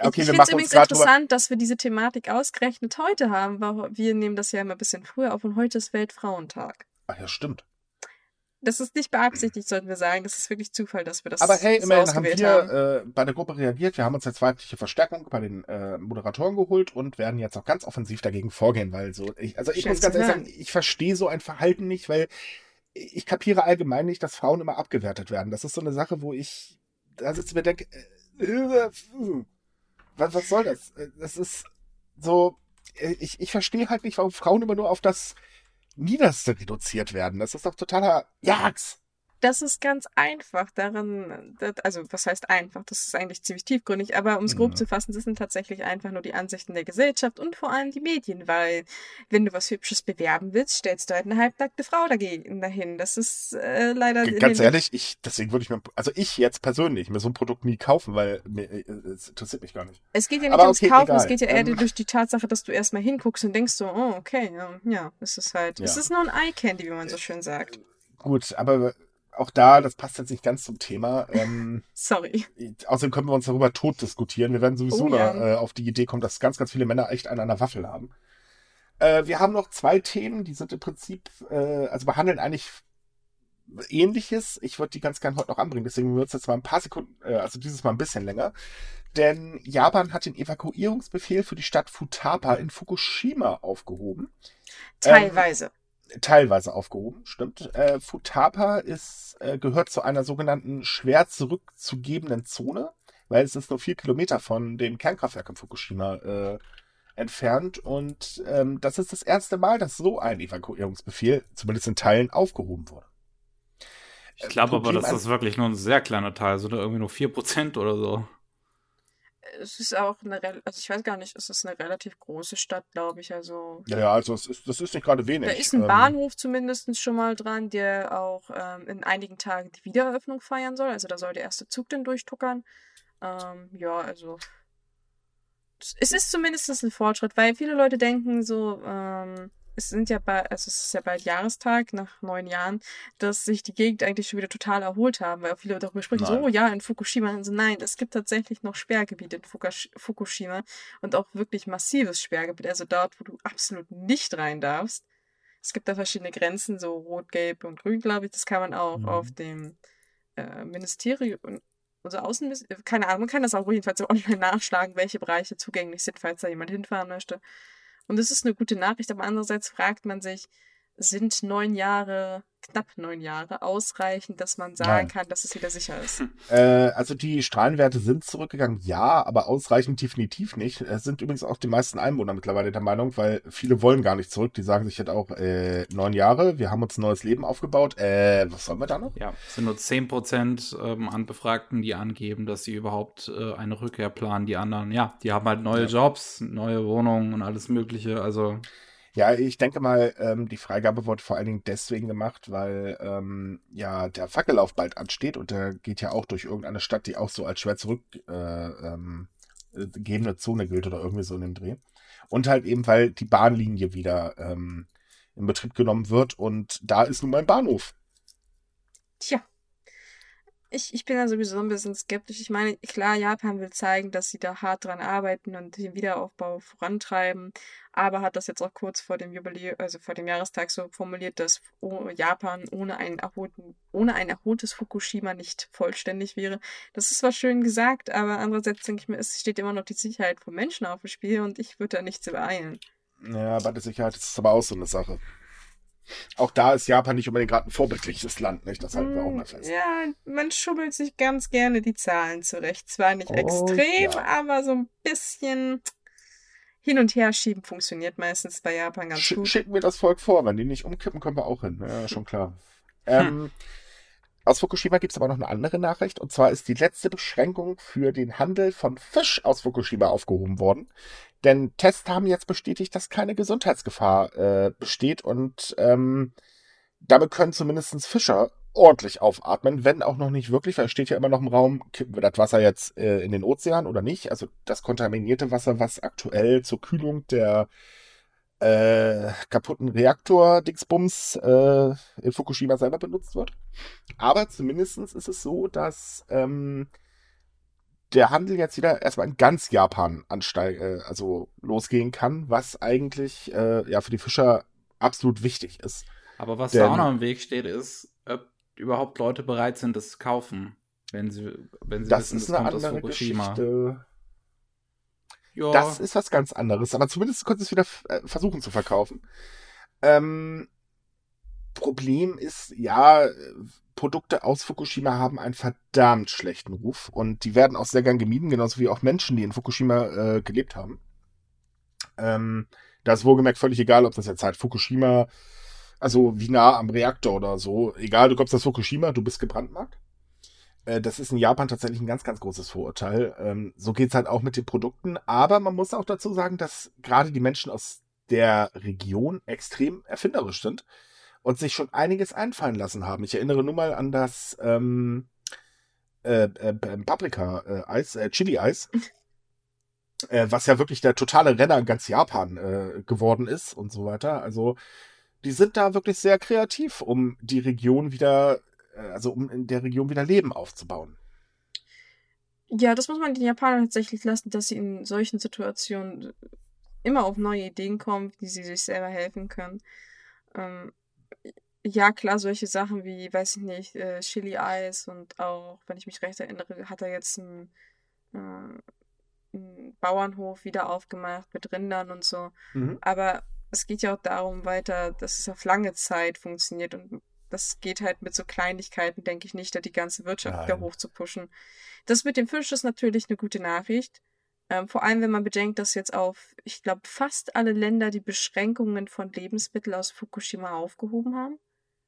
Okay, ich finde es übrigens interessant, dass wir diese Thematik ausgerechnet heute haben, weil wir nehmen das ja immer ein bisschen früher auf und heute ist Weltfrauentag. Ach ja, stimmt. Das ist nicht beabsichtigt, sollten wir sagen. Das ist wirklich Zufall, dass wir das Aber hey, immerhin haben wir haben. Äh, bei der Gruppe reagiert. Wir haben uns jetzt weibliche Verstärkung bei den äh, Moderatoren geholt und werden jetzt auch ganz offensiv dagegen vorgehen, weil so, ich, also ich Schön muss ganz ehrlich sagen, ich verstehe so ein Verhalten nicht, weil ich kapiere allgemein nicht, dass Frauen immer abgewertet werden. Das ist so eine Sache, wo ich da sitze mir denke, äh, äh, was, was soll das? Äh, das ist so, äh, ich, ich verstehe halt nicht, warum Frauen immer nur auf das Niederste reduziert werden. Das ist doch totaler Jags. Das ist ganz einfach. Daran, also was heißt einfach? Das ist eigentlich ziemlich tiefgründig, aber um es grob Mhm. zu fassen, das sind tatsächlich einfach nur die Ansichten der Gesellschaft und vor allem die Medien, weil wenn du was Hübsches bewerben willst, stellst du halt eine halbnackte Frau dagegen dahin. Das ist äh, leider Ganz ehrlich, ich, deswegen würde ich mir, also ich jetzt persönlich, mir so ein Produkt nie kaufen, weil mir, äh, es interessiert mich gar nicht. Es geht ja nicht Aber ums okay, Kaufen, es egal. geht ja eher Ähm. durch die Tatsache, dass du erstmal hinguckst und denkst so, oh, okay, ja, ja, es ist halt, es Ja. ist nur ein Eye-Candy, wie man so schön sagt. Gut, aber auch da, das passt jetzt nicht ganz zum Thema. Ähm, Sorry. außerdem können wir uns darüber tot diskutieren. Wir werden sowieso Oh ja. noch, äh, auf die Idee kommen, dass ganz, ganz viele Männer echt einen an der Waffel haben. Äh, wir haben noch zwei Themen, die sind im Prinzip, äh, also behandeln eigentlich Ähnliches. Ich würde die ganz gern heute noch anbringen, deswegen wird es jetzt mal ein paar Sekunden, äh, also dieses Mal ein bisschen länger. Denn Japan hat den Evakuierungsbefehl für die Stadt Futaba in Fukushima aufgehoben. Teilweise. Teilweise aufgehoben, stimmt. Äh, Futaba ist, äh, gehört zu einer sogenannten schwer zurückzugebenden Zone, weil es ist nur vier Kilometer von dem Kernkraftwerk in Fukushima äh, entfernt. Und ähm, das ist das erste Mal, dass so ein Evakuierungsbefehl, zumindest in Teilen, aufgehoben wurde. Ich glaube aber, dass das wirklich nur ein sehr kleiner Teil, so irgendwie nur 4% oder so. Es ist auch eine, also ich weiß gar nicht, es ist eine relativ große Stadt, glaube ich, also Ja, ja, also es ist, das ist nicht gerade wenig. Da ist ein Ähm, Bahnhof zumindest schon mal dran, der auch ähm, in einigen Tagen die Wiedereröffnung feiern soll. Also da soll der erste Zug dann durchtuckern. Ähm, ja, also es- es ist zumindest ein Fortschritt, weil viele Leute denken so, ähm, es sind ja bald, also es ist ja bald Jahrestag nach neun Jahren, dass sich die Gegend eigentlich schon wieder total erholt haben, weil viele darüber sprechen, so, Nein. oh ja, in Fukushima. Also nein, es gibt tatsächlich noch Sperrgebiete in Fukushima und auch wirklich massives Sperrgebiet, also dort, wo du absolut nicht rein darfst. Es gibt da verschiedene Grenzen, so rot, gelb und grün, glaube ich. Das kann man auch Mhm. auf dem äh, Ministerium, also Außenministerium, keine Ahnung, man kann das auch jedenfalls so online nachschlagen, welche Bereiche zugänglich sind, falls da jemand hinfahren möchte. Und es ist eine gute Nachricht, aber andererseits fragt man sich, sind neun Jahre, knapp neun Jahre, ausreichend, dass man sagen Nein. kann, dass es wieder sicher ist? Äh, also die Strahlenwerte sind zurückgegangen, ja, aber ausreichend definitiv nicht. Es sind übrigens auch die meisten Einwohner mittlerweile der Meinung, weil viele wollen gar nicht zurück. Die sagen sich halt auch, äh, neun Jahre, wir haben uns ein neues Leben aufgebaut. Äh, was sollen wir da noch? Ja, es sind nur 10% ähm, an Befragten, die angeben, dass sie überhaupt äh, eine Rückkehr planen. Die anderen, ja, die haben halt neue Ja. Jobs, neue Wohnungen und alles Mögliche. Also, Ja, ich denke mal, ähm, die Freigabe wurde vor allen Dingen deswegen gemacht, weil ähm, ja der Fackellauf bald ansteht und der geht ja auch durch irgendeine Stadt, die auch so als schwer zurückgegebene äh, ähm, äh, Zone gilt oder irgendwie so in dem Dreh. Und halt eben, weil die Bahnlinie wieder ähm, in Betrieb genommen wird und da ist nun mal ein Bahnhof. Tja. Ich, ich bin da sowieso ein bisschen skeptisch. Ich meine, klar, Japan will zeigen, dass sie da hart dran arbeiten und den Wiederaufbau vorantreiben, aber hat das jetzt auch kurz vor dem Jubiläum, also vor dem Jahrestag so formuliert, dass Japan ohne ein, erholten, ohne ein erholtes Fukushima nicht vollständig wäre. Das ist zwar schön gesagt, aber andererseits denke ich mir, es steht immer noch die Sicherheit von Menschen auf dem Spiel und ich würde da nichts übereilen. Ja, bei der Sicherheit ist es aber auch so eine Sache. Auch da ist Japan nicht unbedingt gerade ein vorbildliches Land, nicht? Das halten wir auch mal fest. Ja, man schubbelt sich ganz gerne die Zahlen zurecht. Zwar nicht Oh, extrem, ja. aber so ein bisschen hin und her schieben funktioniert meistens bei Japan ganz Sch gut. schicken wir das Volk vor. Wenn die nicht umkippen, können wir auch hin. Ja, schon klar. Ähm, aus Fukushima gibt es aber noch eine andere Nachricht. Und zwar ist die letzte Beschränkung für den Handel von Fisch aus Fukushima aufgehoben worden. Denn Tests haben jetzt bestätigt, dass keine Gesundheitsgefahr äh, besteht. Und ähm, damit können zumindest Fischer ordentlich aufatmen, wenn auch noch nicht wirklich, weil es steht ja immer noch im Raum, kippen das Wasser jetzt äh, in den Ozean oder nicht? Also das kontaminierte Wasser, was aktuell zur Kühlung der äh, kaputten Reaktor-Dingsbums äh, in Fukushima selber benutzt wird. Aber zumindest ist es so, dass ähm, der Handel jetzt wieder erstmal in ganz Japan ansteig äh, also losgehen kann, was eigentlich äh, ja für die Fischer absolut wichtig ist. aber was Denn- da auch noch im Weg steht, ist, ob überhaupt Leute bereit sind, das zu kaufen. Wenn sie, wenn sie Das wissen, ist das eine kommt aus andere Fukushima. Geschichte. Ja, Das ist was ganz anderes. Aber zumindest sie es wieder äh, versuchen zu verkaufen. Ähm, Problem ist, ja, Produkte aus Fukushima haben einen verdammt schlechten Ruf und die werden auch sehr gern gemieden, genauso wie auch Menschen, die in Fukushima äh, gelebt haben. Ähm, da ist wohlgemerkt völlig egal, ob das jetzt halt Fukushima Also wie nah am Reaktor oder so. Egal, du kommst aus Fukushima, du bist gebrandmarkt. Äh, das ist in Japan tatsächlich ein ganz, ganz großes Vorurteil. Ähm, so geht's halt auch mit den Produkten. Aber man muss auch dazu sagen, dass gerade die Menschen aus der Region extrem erfinderisch sind und sich schon einiges einfallen lassen haben. Ich erinnere nur mal an das ähm, äh, äh, Paprika-Eis, äh, Chili-Eis. äh, was ja wirklich der totale Renner in ganz Japan geworden ist und so weiter. Also die sind da wirklich sehr kreativ, um die Region wieder, also um in der Region wieder Leben aufzubauen. Ja, das muss man den Japanern tatsächlich lassen, dass sie in solchen Situationen immer auf neue Ideen kommen, wie sie sich selber helfen können. Ähm, ja, klar, solche Sachen wie, weiß ich nicht, äh, Chili-Eis und auch, wenn ich mich recht erinnere, hat er jetzt ein, äh, einen Bauernhof wieder aufgemacht mit Rindern und so. Mhm. Aber es geht ja auch darum weiter, dass es auf lange Zeit funktioniert und das geht halt mit so Kleinigkeiten, denke ich nicht, da die ganze Wirtschaft Nein. wieder hoch zu pushen. Das mit dem Fisch ist natürlich eine gute Nachricht. Ähm, vor allem, wenn man bedenkt, dass jetzt auf, ich glaube, fast alle Länder die Beschränkungen von Lebensmitteln aus Fukushima aufgehoben haben.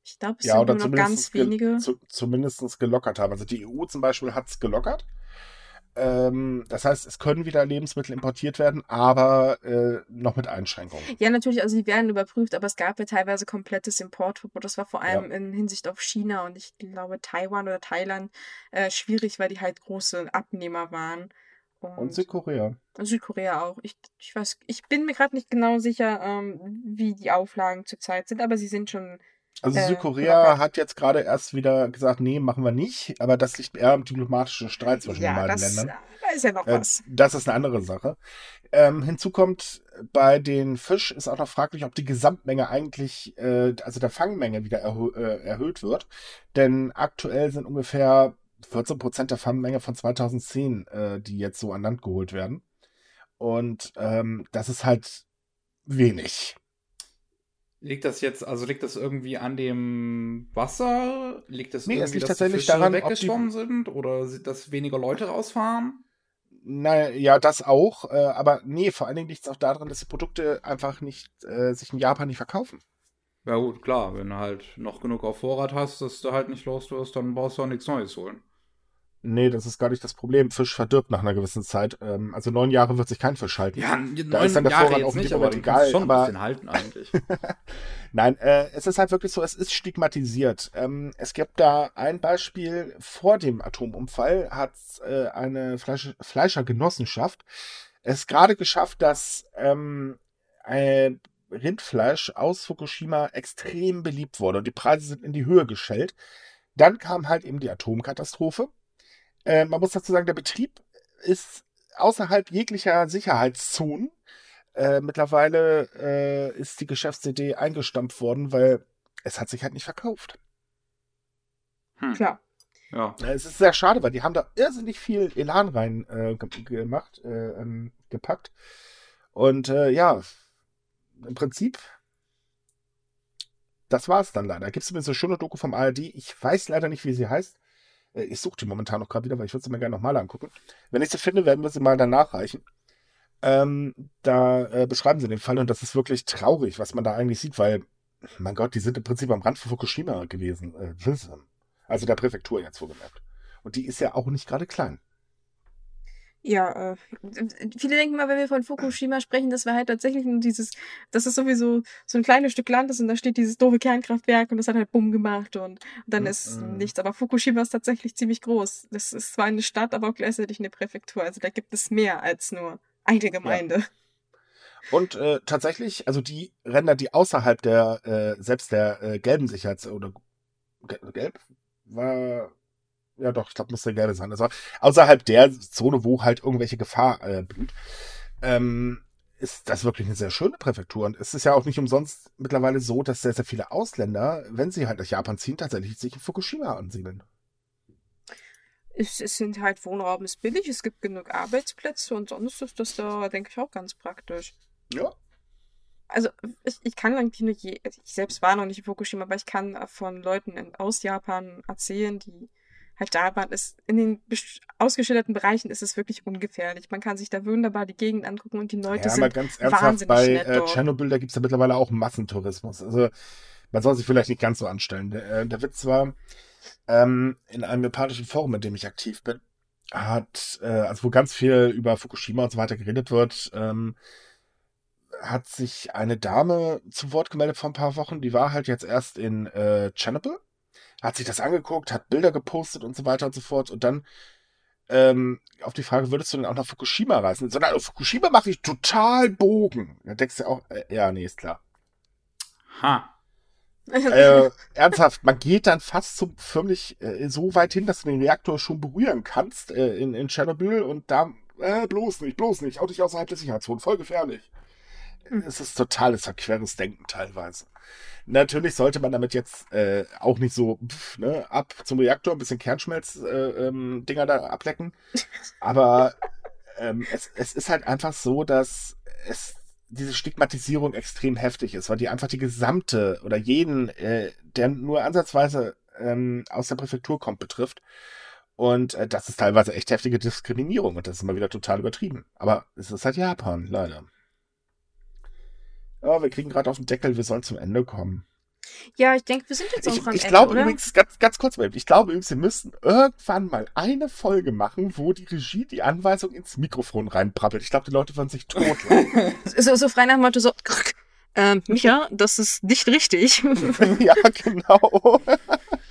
Ich glaube, es ja, sind nur noch ganz wenige. Zu, zumindest gelockert haben. Also die EU zum Beispiel hat es gelockert. Ähm, das heißt, es können wieder Lebensmittel importiert werden, aber äh, noch mit Einschränkungen. Ja, natürlich, also die werden überprüft, aber es gab ja teilweise komplettes Importverbot. Das war vor allem ja. in Hinsicht auf China und ich glaube Taiwan oder Thailand äh, schwierig, weil die halt große Abnehmer waren. Und, und Südkorea. Südkorea auch. Ich, ich weiß, ich bin mir gerade nicht genau sicher, ähm, wie die Auflagen zurzeit sind, aber sie sind schon also äh, Südkorea hat jetzt gerade erst wieder gesagt, nee, machen wir nicht, aber das liegt eher am diplomatischen Streit zwischen ja, den beiden das, Ländern. Da ist ja noch äh, was. Das ist eine andere Sache. Ähm, hinzu kommt, bei den Fisch ist auch noch fraglich, ob die Gesamtmenge eigentlich, äh, also der Fangmenge wieder erhö äh, erhöht wird. Denn aktuell sind ungefähr 14 Prozent der Fangmenge von 2010, äh, die jetzt so an Land geholt werden. Und ähm, das ist halt wenig. Liegt das jetzt, also liegt das irgendwie an dem Wasser? Liegt das nee, irgendwie, es liegt dass tatsächlich die Fische daran, weggeschwommen die... sind? Oder dass weniger Leute rausfahren? Naja, das auch. Äh, aber nee, vor allen Dingen liegt es auch daran, dass die Produkte einfach nicht äh, sich in Japan nicht verkaufen. Ja gut, klar. Wenn du halt noch genug auf Vorrat hast, dass du halt nicht los wirst, dann brauchst du auch nichts Neues holen. Nee, das ist gar nicht das Problem. Fisch verdirbt nach einer gewissen Zeit. Ähm, also neun Jahre wird sich kein Fisch halten. Ja, da ist dann der Jahre Vorrat auch nicht, aber egal. Schon aber... ein bisschen halten eigentlich. Nein, äh, es ist halt wirklich so, es ist stigmatisiert. Ähm, es gibt da ein Beispiel vor dem Atomunfall hat äh, eine Fleisch Fleischergenossenschaft es gerade geschafft, dass ähm, äh, Rindfleisch aus Fukushima extrem beliebt wurde und die Preise sind in die Höhe geschellt. Dann kam halt eben die Atomkatastrophe äh, man muss dazu sagen, der Betrieb ist außerhalb jeglicher Sicherheitszonen. Äh, mittlerweile äh, ist die Geschäftsidee eingestampft worden, weil es hat sich halt nicht verkauft. Hm. Klar. Ja. Äh, es ist sehr schade, weil die haben da irrsinnig viel Elan rein äh, gemacht, äh, ähm, gepackt. Und äh, ja, im Prinzip, das war es dann leider. Gibt es übrigens eine schöne Doku vom ARD. Ich weiß leider nicht, wie sie heißt. Äh, ich suche die momentan noch gerade wieder, weil ich würde sie mir gerne nochmal angucken. Wenn ich sie finde, werden wir sie mal danach reichen. Ähm, da äh, beschreiben sie den Fall und das ist wirklich traurig, was man da eigentlich sieht, weil, mein Gott, die sind im Prinzip am Rand von Fukushima gewesen. Äh, also der Präfektur jetzt wohlgemerkt. Und die ist ja auch nicht gerade klein. Ja, äh, viele denken mal, wenn wir von Fukushima sprechen, dass wir halt tatsächlich nur dieses, das ist sowieso so ein kleines Stück Land ist und da steht dieses doofe Kernkraftwerk und das hat halt Bumm gemacht und, und dann mhm. ist nichts. Aber Fukushima ist tatsächlich ziemlich groß. Das ist zwar eine Stadt, aber auch gleichzeitig eine Präfektur. Also da gibt es mehr als nur eine Gemeinde. Ja. Und äh, tatsächlich, also die Ränder, die außerhalb der, äh, selbst der äh, gelben Sicherheits- oder gelb war ja doch, ich glaube, müsste gelbe sein. Also außerhalb der Zone, wo halt irgendwelche Gefahr äh, blüht, ähm, ist das wirklich eine sehr schöne Präfektur. Und es ist ja auch nicht umsonst mittlerweile so, dass sehr, sehr viele Ausländer, wenn sie halt nach Japan ziehen, tatsächlich sich in Fukushima ansiedeln. Es, es sind halt Wohnraum ist billig, es gibt genug Arbeitsplätze und sonst ist das da, denke ich, auch ganz praktisch. Ja. Also ich, ich kann eigentlich nur je, ich selbst war noch nicht in Fukushima, aber ich kann von Leuten aus Japan erzählen, die halt da waren, ist in den ausgeschilderten Bereichen ist es wirklich ungefährlich. Man kann sich da wunderbar die Gegend angucken und die Leute ja, sind ganz ernsthaft, bei äh, Tschernobyl, da gibt es ja mittlerweile auch Massentourismus. Also man soll sich vielleicht nicht ganz so anstellen. Der, äh, der Witz war, ähm, in einem japanischen Forum, in dem ich aktiv bin, hat, äh, also wo ganz viel über Fukushima und so weiter geredet wird, ähm, hat sich eine Dame zu Wort gemeldet vor ein paar Wochen, die war halt jetzt erst in äh, Chernobyl, hat sich das angeguckt, hat Bilder gepostet und so weiter und so fort und dann ähm, auf die Frage, würdest du denn auch nach Fukushima reisen? Sondern auf Fukushima mache ich total Bogen. Da denkst du auch, äh, ja, nee, ist klar. Ha. äh, ernsthaft, man geht dann fast so förmlich äh, so weit hin, dass du den Reaktor schon berühren kannst äh, in, in Tschernobyl und da äh, bloß nicht, bloß nicht, auch nicht außerhalb der Sicherheitszone, voll gefährlich. Es ist totales verqueres Denken teilweise. Natürlich sollte man damit jetzt äh, auch nicht so pff, ne, ab zum Reaktor ein bisschen Kernschmelz-Dinger äh, ähm, da ablecken. Aber ähm, es, es ist halt einfach so, dass es diese Stigmatisierung extrem heftig ist, weil die einfach die gesamte oder jeden, äh, der nur ansatzweise ähm, aus der Präfektur kommt, betrifft. Und äh, das ist teilweise echt heftige Diskriminierung und das ist immer wieder total übertrieben. Aber es ist halt Japan, leider. Ja, wir kriegen gerade auf den Deckel, wir sollen zum Ende kommen. Ja, ich denke, wir sind jetzt auch ich, am ich Ende, glaube oder? übrigens, ganz, ganz kurz mal, ich glaube übrigens, wir müssen irgendwann mal eine Folge machen, wo die Regie die Anweisung ins Mikrofon reinprabbelt. Ich glaube, die Leute würden sich totlachen. So, so frei nach dem Motto so, ähm, Micha, das ist nicht richtig. ja, genau.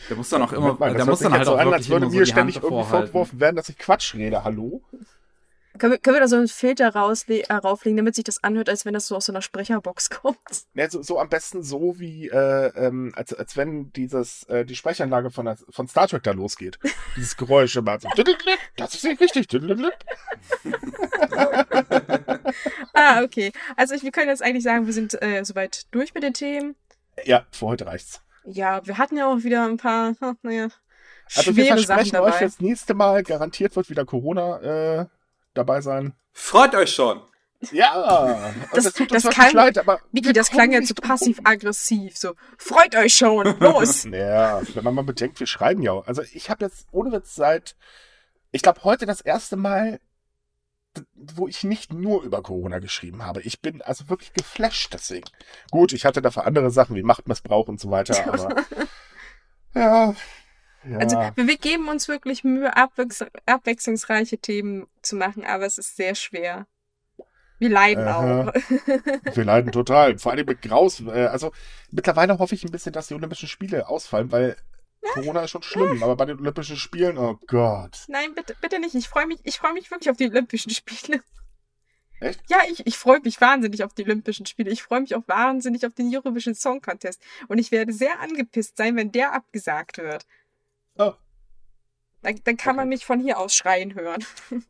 Der muss dann auch immer, mal, der das muss dann halt so auch an, wirklich als würde mir so ständig irgendwie vorgeworfen werden, dass ich Quatsch rede. Hallo? Können, wir, können wir da so einen Filter rausle äh, rauflegen, damit sich das anhört, als wenn das so aus so einer Sprecherbox kommt? Ne, so, so am besten so wie, äh, ähm, als, als wenn dieses, äh, die Sprechanlage von, von Star Trek da losgeht. Dieses Geräusch immer so. Das ist nicht richtig. Ah, okay. Also ich, wir können jetzt eigentlich sagen, wir sind äh, soweit durch mit den Themen. Ja, für heute reicht's. Ja, wir hatten ja auch wieder ein paar, naja, Also wir schwere Sachen versprechen euch, dabei. das nächste Mal garantiert wird wieder Corona äh, dabei sein. Freut euch schon. Ja, und Das- tut das uns kann- wirklich leid, aber Vicky, wir das klang jetzt so passiv-aggressiv. So, freut euch schon, los! Ja, wenn man mal bedenkt, wir schreiben ja auch. Also ich habe jetzt ohne Witz seit, ich glaube heute das erste Mal, wo ich nicht nur über Corona geschrieben habe. Ich bin also wirklich geflasht deswegen. Gut, ich hatte dafür andere Sachen wie Machtmissbrauch und so weiter, aber ja. Ja. Also wir, geben uns wirklich Mühe, abwechs abwechslungsreiche Themen zu machen, aber es ist sehr schwer. Wir leiden Aha. auch. Wir leiden total. Vor allem mit Graus. Äh, also mittlerweile hoffe ich ein bisschen, dass die Olympischen Spiele ausfallen, weil Corona ist schon schlimm, aber bei den Olympischen Spielen, oh Gott. Nein, bitte, bitte nicht. Ich freue mich, ich freue mich wirklich auf die Olympischen Spiele. Echt? Ja, ich, ich freue mich wahnsinnig auf die Olympischen Spiele. Ich freue mich auch wahnsinnig auf den Eurovision Song Contest. Und ich werde sehr angepisst sein, wenn der abgesagt wird. Oh. Dann, dann kann man Okay. mich von hier aus schreien hören.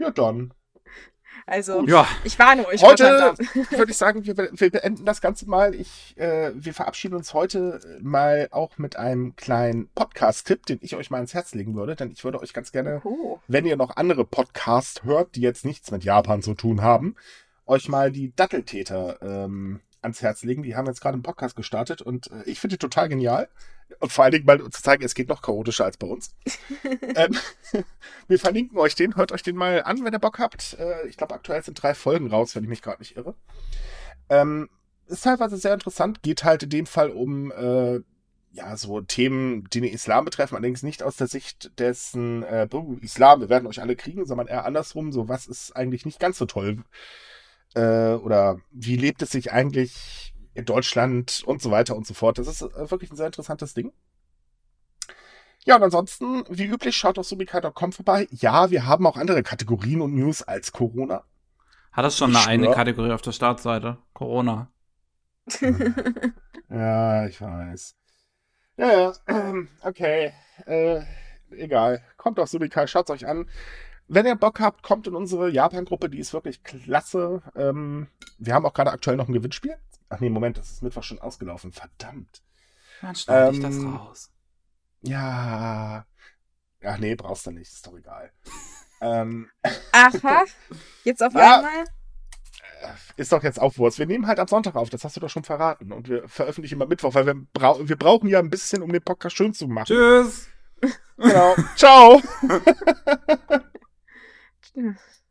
Ja, dann. Also, Ja, ich warne euch. Heute würde ich sagen, wir, wir beenden das Ganze mal. Ich, äh, wir verabschieden uns heute mal auch mit einem kleinen Podcast-Tipp, den ich euch mal ans Herz legen würde, denn ich würde euch ganz gerne, Oh. wenn ihr noch andere Podcasts hört, die jetzt nichts mit Japan zu tun haben, euch mal die Datteltäter ähm, ans Herz legen. Die haben jetzt gerade einen Podcast gestartet und äh, ich finde die total genial. Und vor allen Dingen mal zu zeigen, es geht noch chaotischer als bei uns. ähm, wir verlinken euch den, hört euch den mal an, wenn ihr Bock habt. Äh, ich glaube, aktuell sind drei Folgen raus, wenn ich mich gerade nicht irre. Ähm, ist teilweise sehr interessant, geht halt in dem Fall um äh, ja so Themen, die den Islam betreffen, allerdings nicht aus der Sicht dessen äh, "Buh, Islam, wir werden euch alle kriegen, sondern eher andersrum, so was ist eigentlich nicht ganz so toll äh, oder wie lebt es sich eigentlich in Deutschland und so weiter und so fort. Das ist äh, wirklich ein sehr interessantes Ding. Ja, und ansonsten, wie üblich, schaut auf subika.com vorbei. Ja, wir haben auch andere Kategorien und News als Corona. hat das schon Ich eine schwör. Kategorie auf der Startseite? Corona. Ja, ich weiß. Ja, ja, ähm, okay. Äh, egal. Kommt auf Subika, schaut's euch an. Wenn ihr Bock habt, kommt in unsere Japan-Gruppe, die ist wirklich klasse. Ähm, wir haben auch gerade aktuell noch ein Gewinnspiel. Ach nee, Moment, das ist Mittwoch schon ausgelaufen. Verdammt. Dann schneide ich das Ähm, raus. Ja. Ach nee, brauchst du nicht, ist doch egal. ähm, Aha, jetzt auf Ja. einmal. ist doch jetzt auch Wurst. Wir nehmen halt am Sonntag auf, das hast du doch schon verraten. Und wir veröffentlichen immer Mittwoch, weil wir, brau wir brauchen ja ein bisschen, um den Podcast schön zu machen. Tschüss. Genau. Ciao. Ja.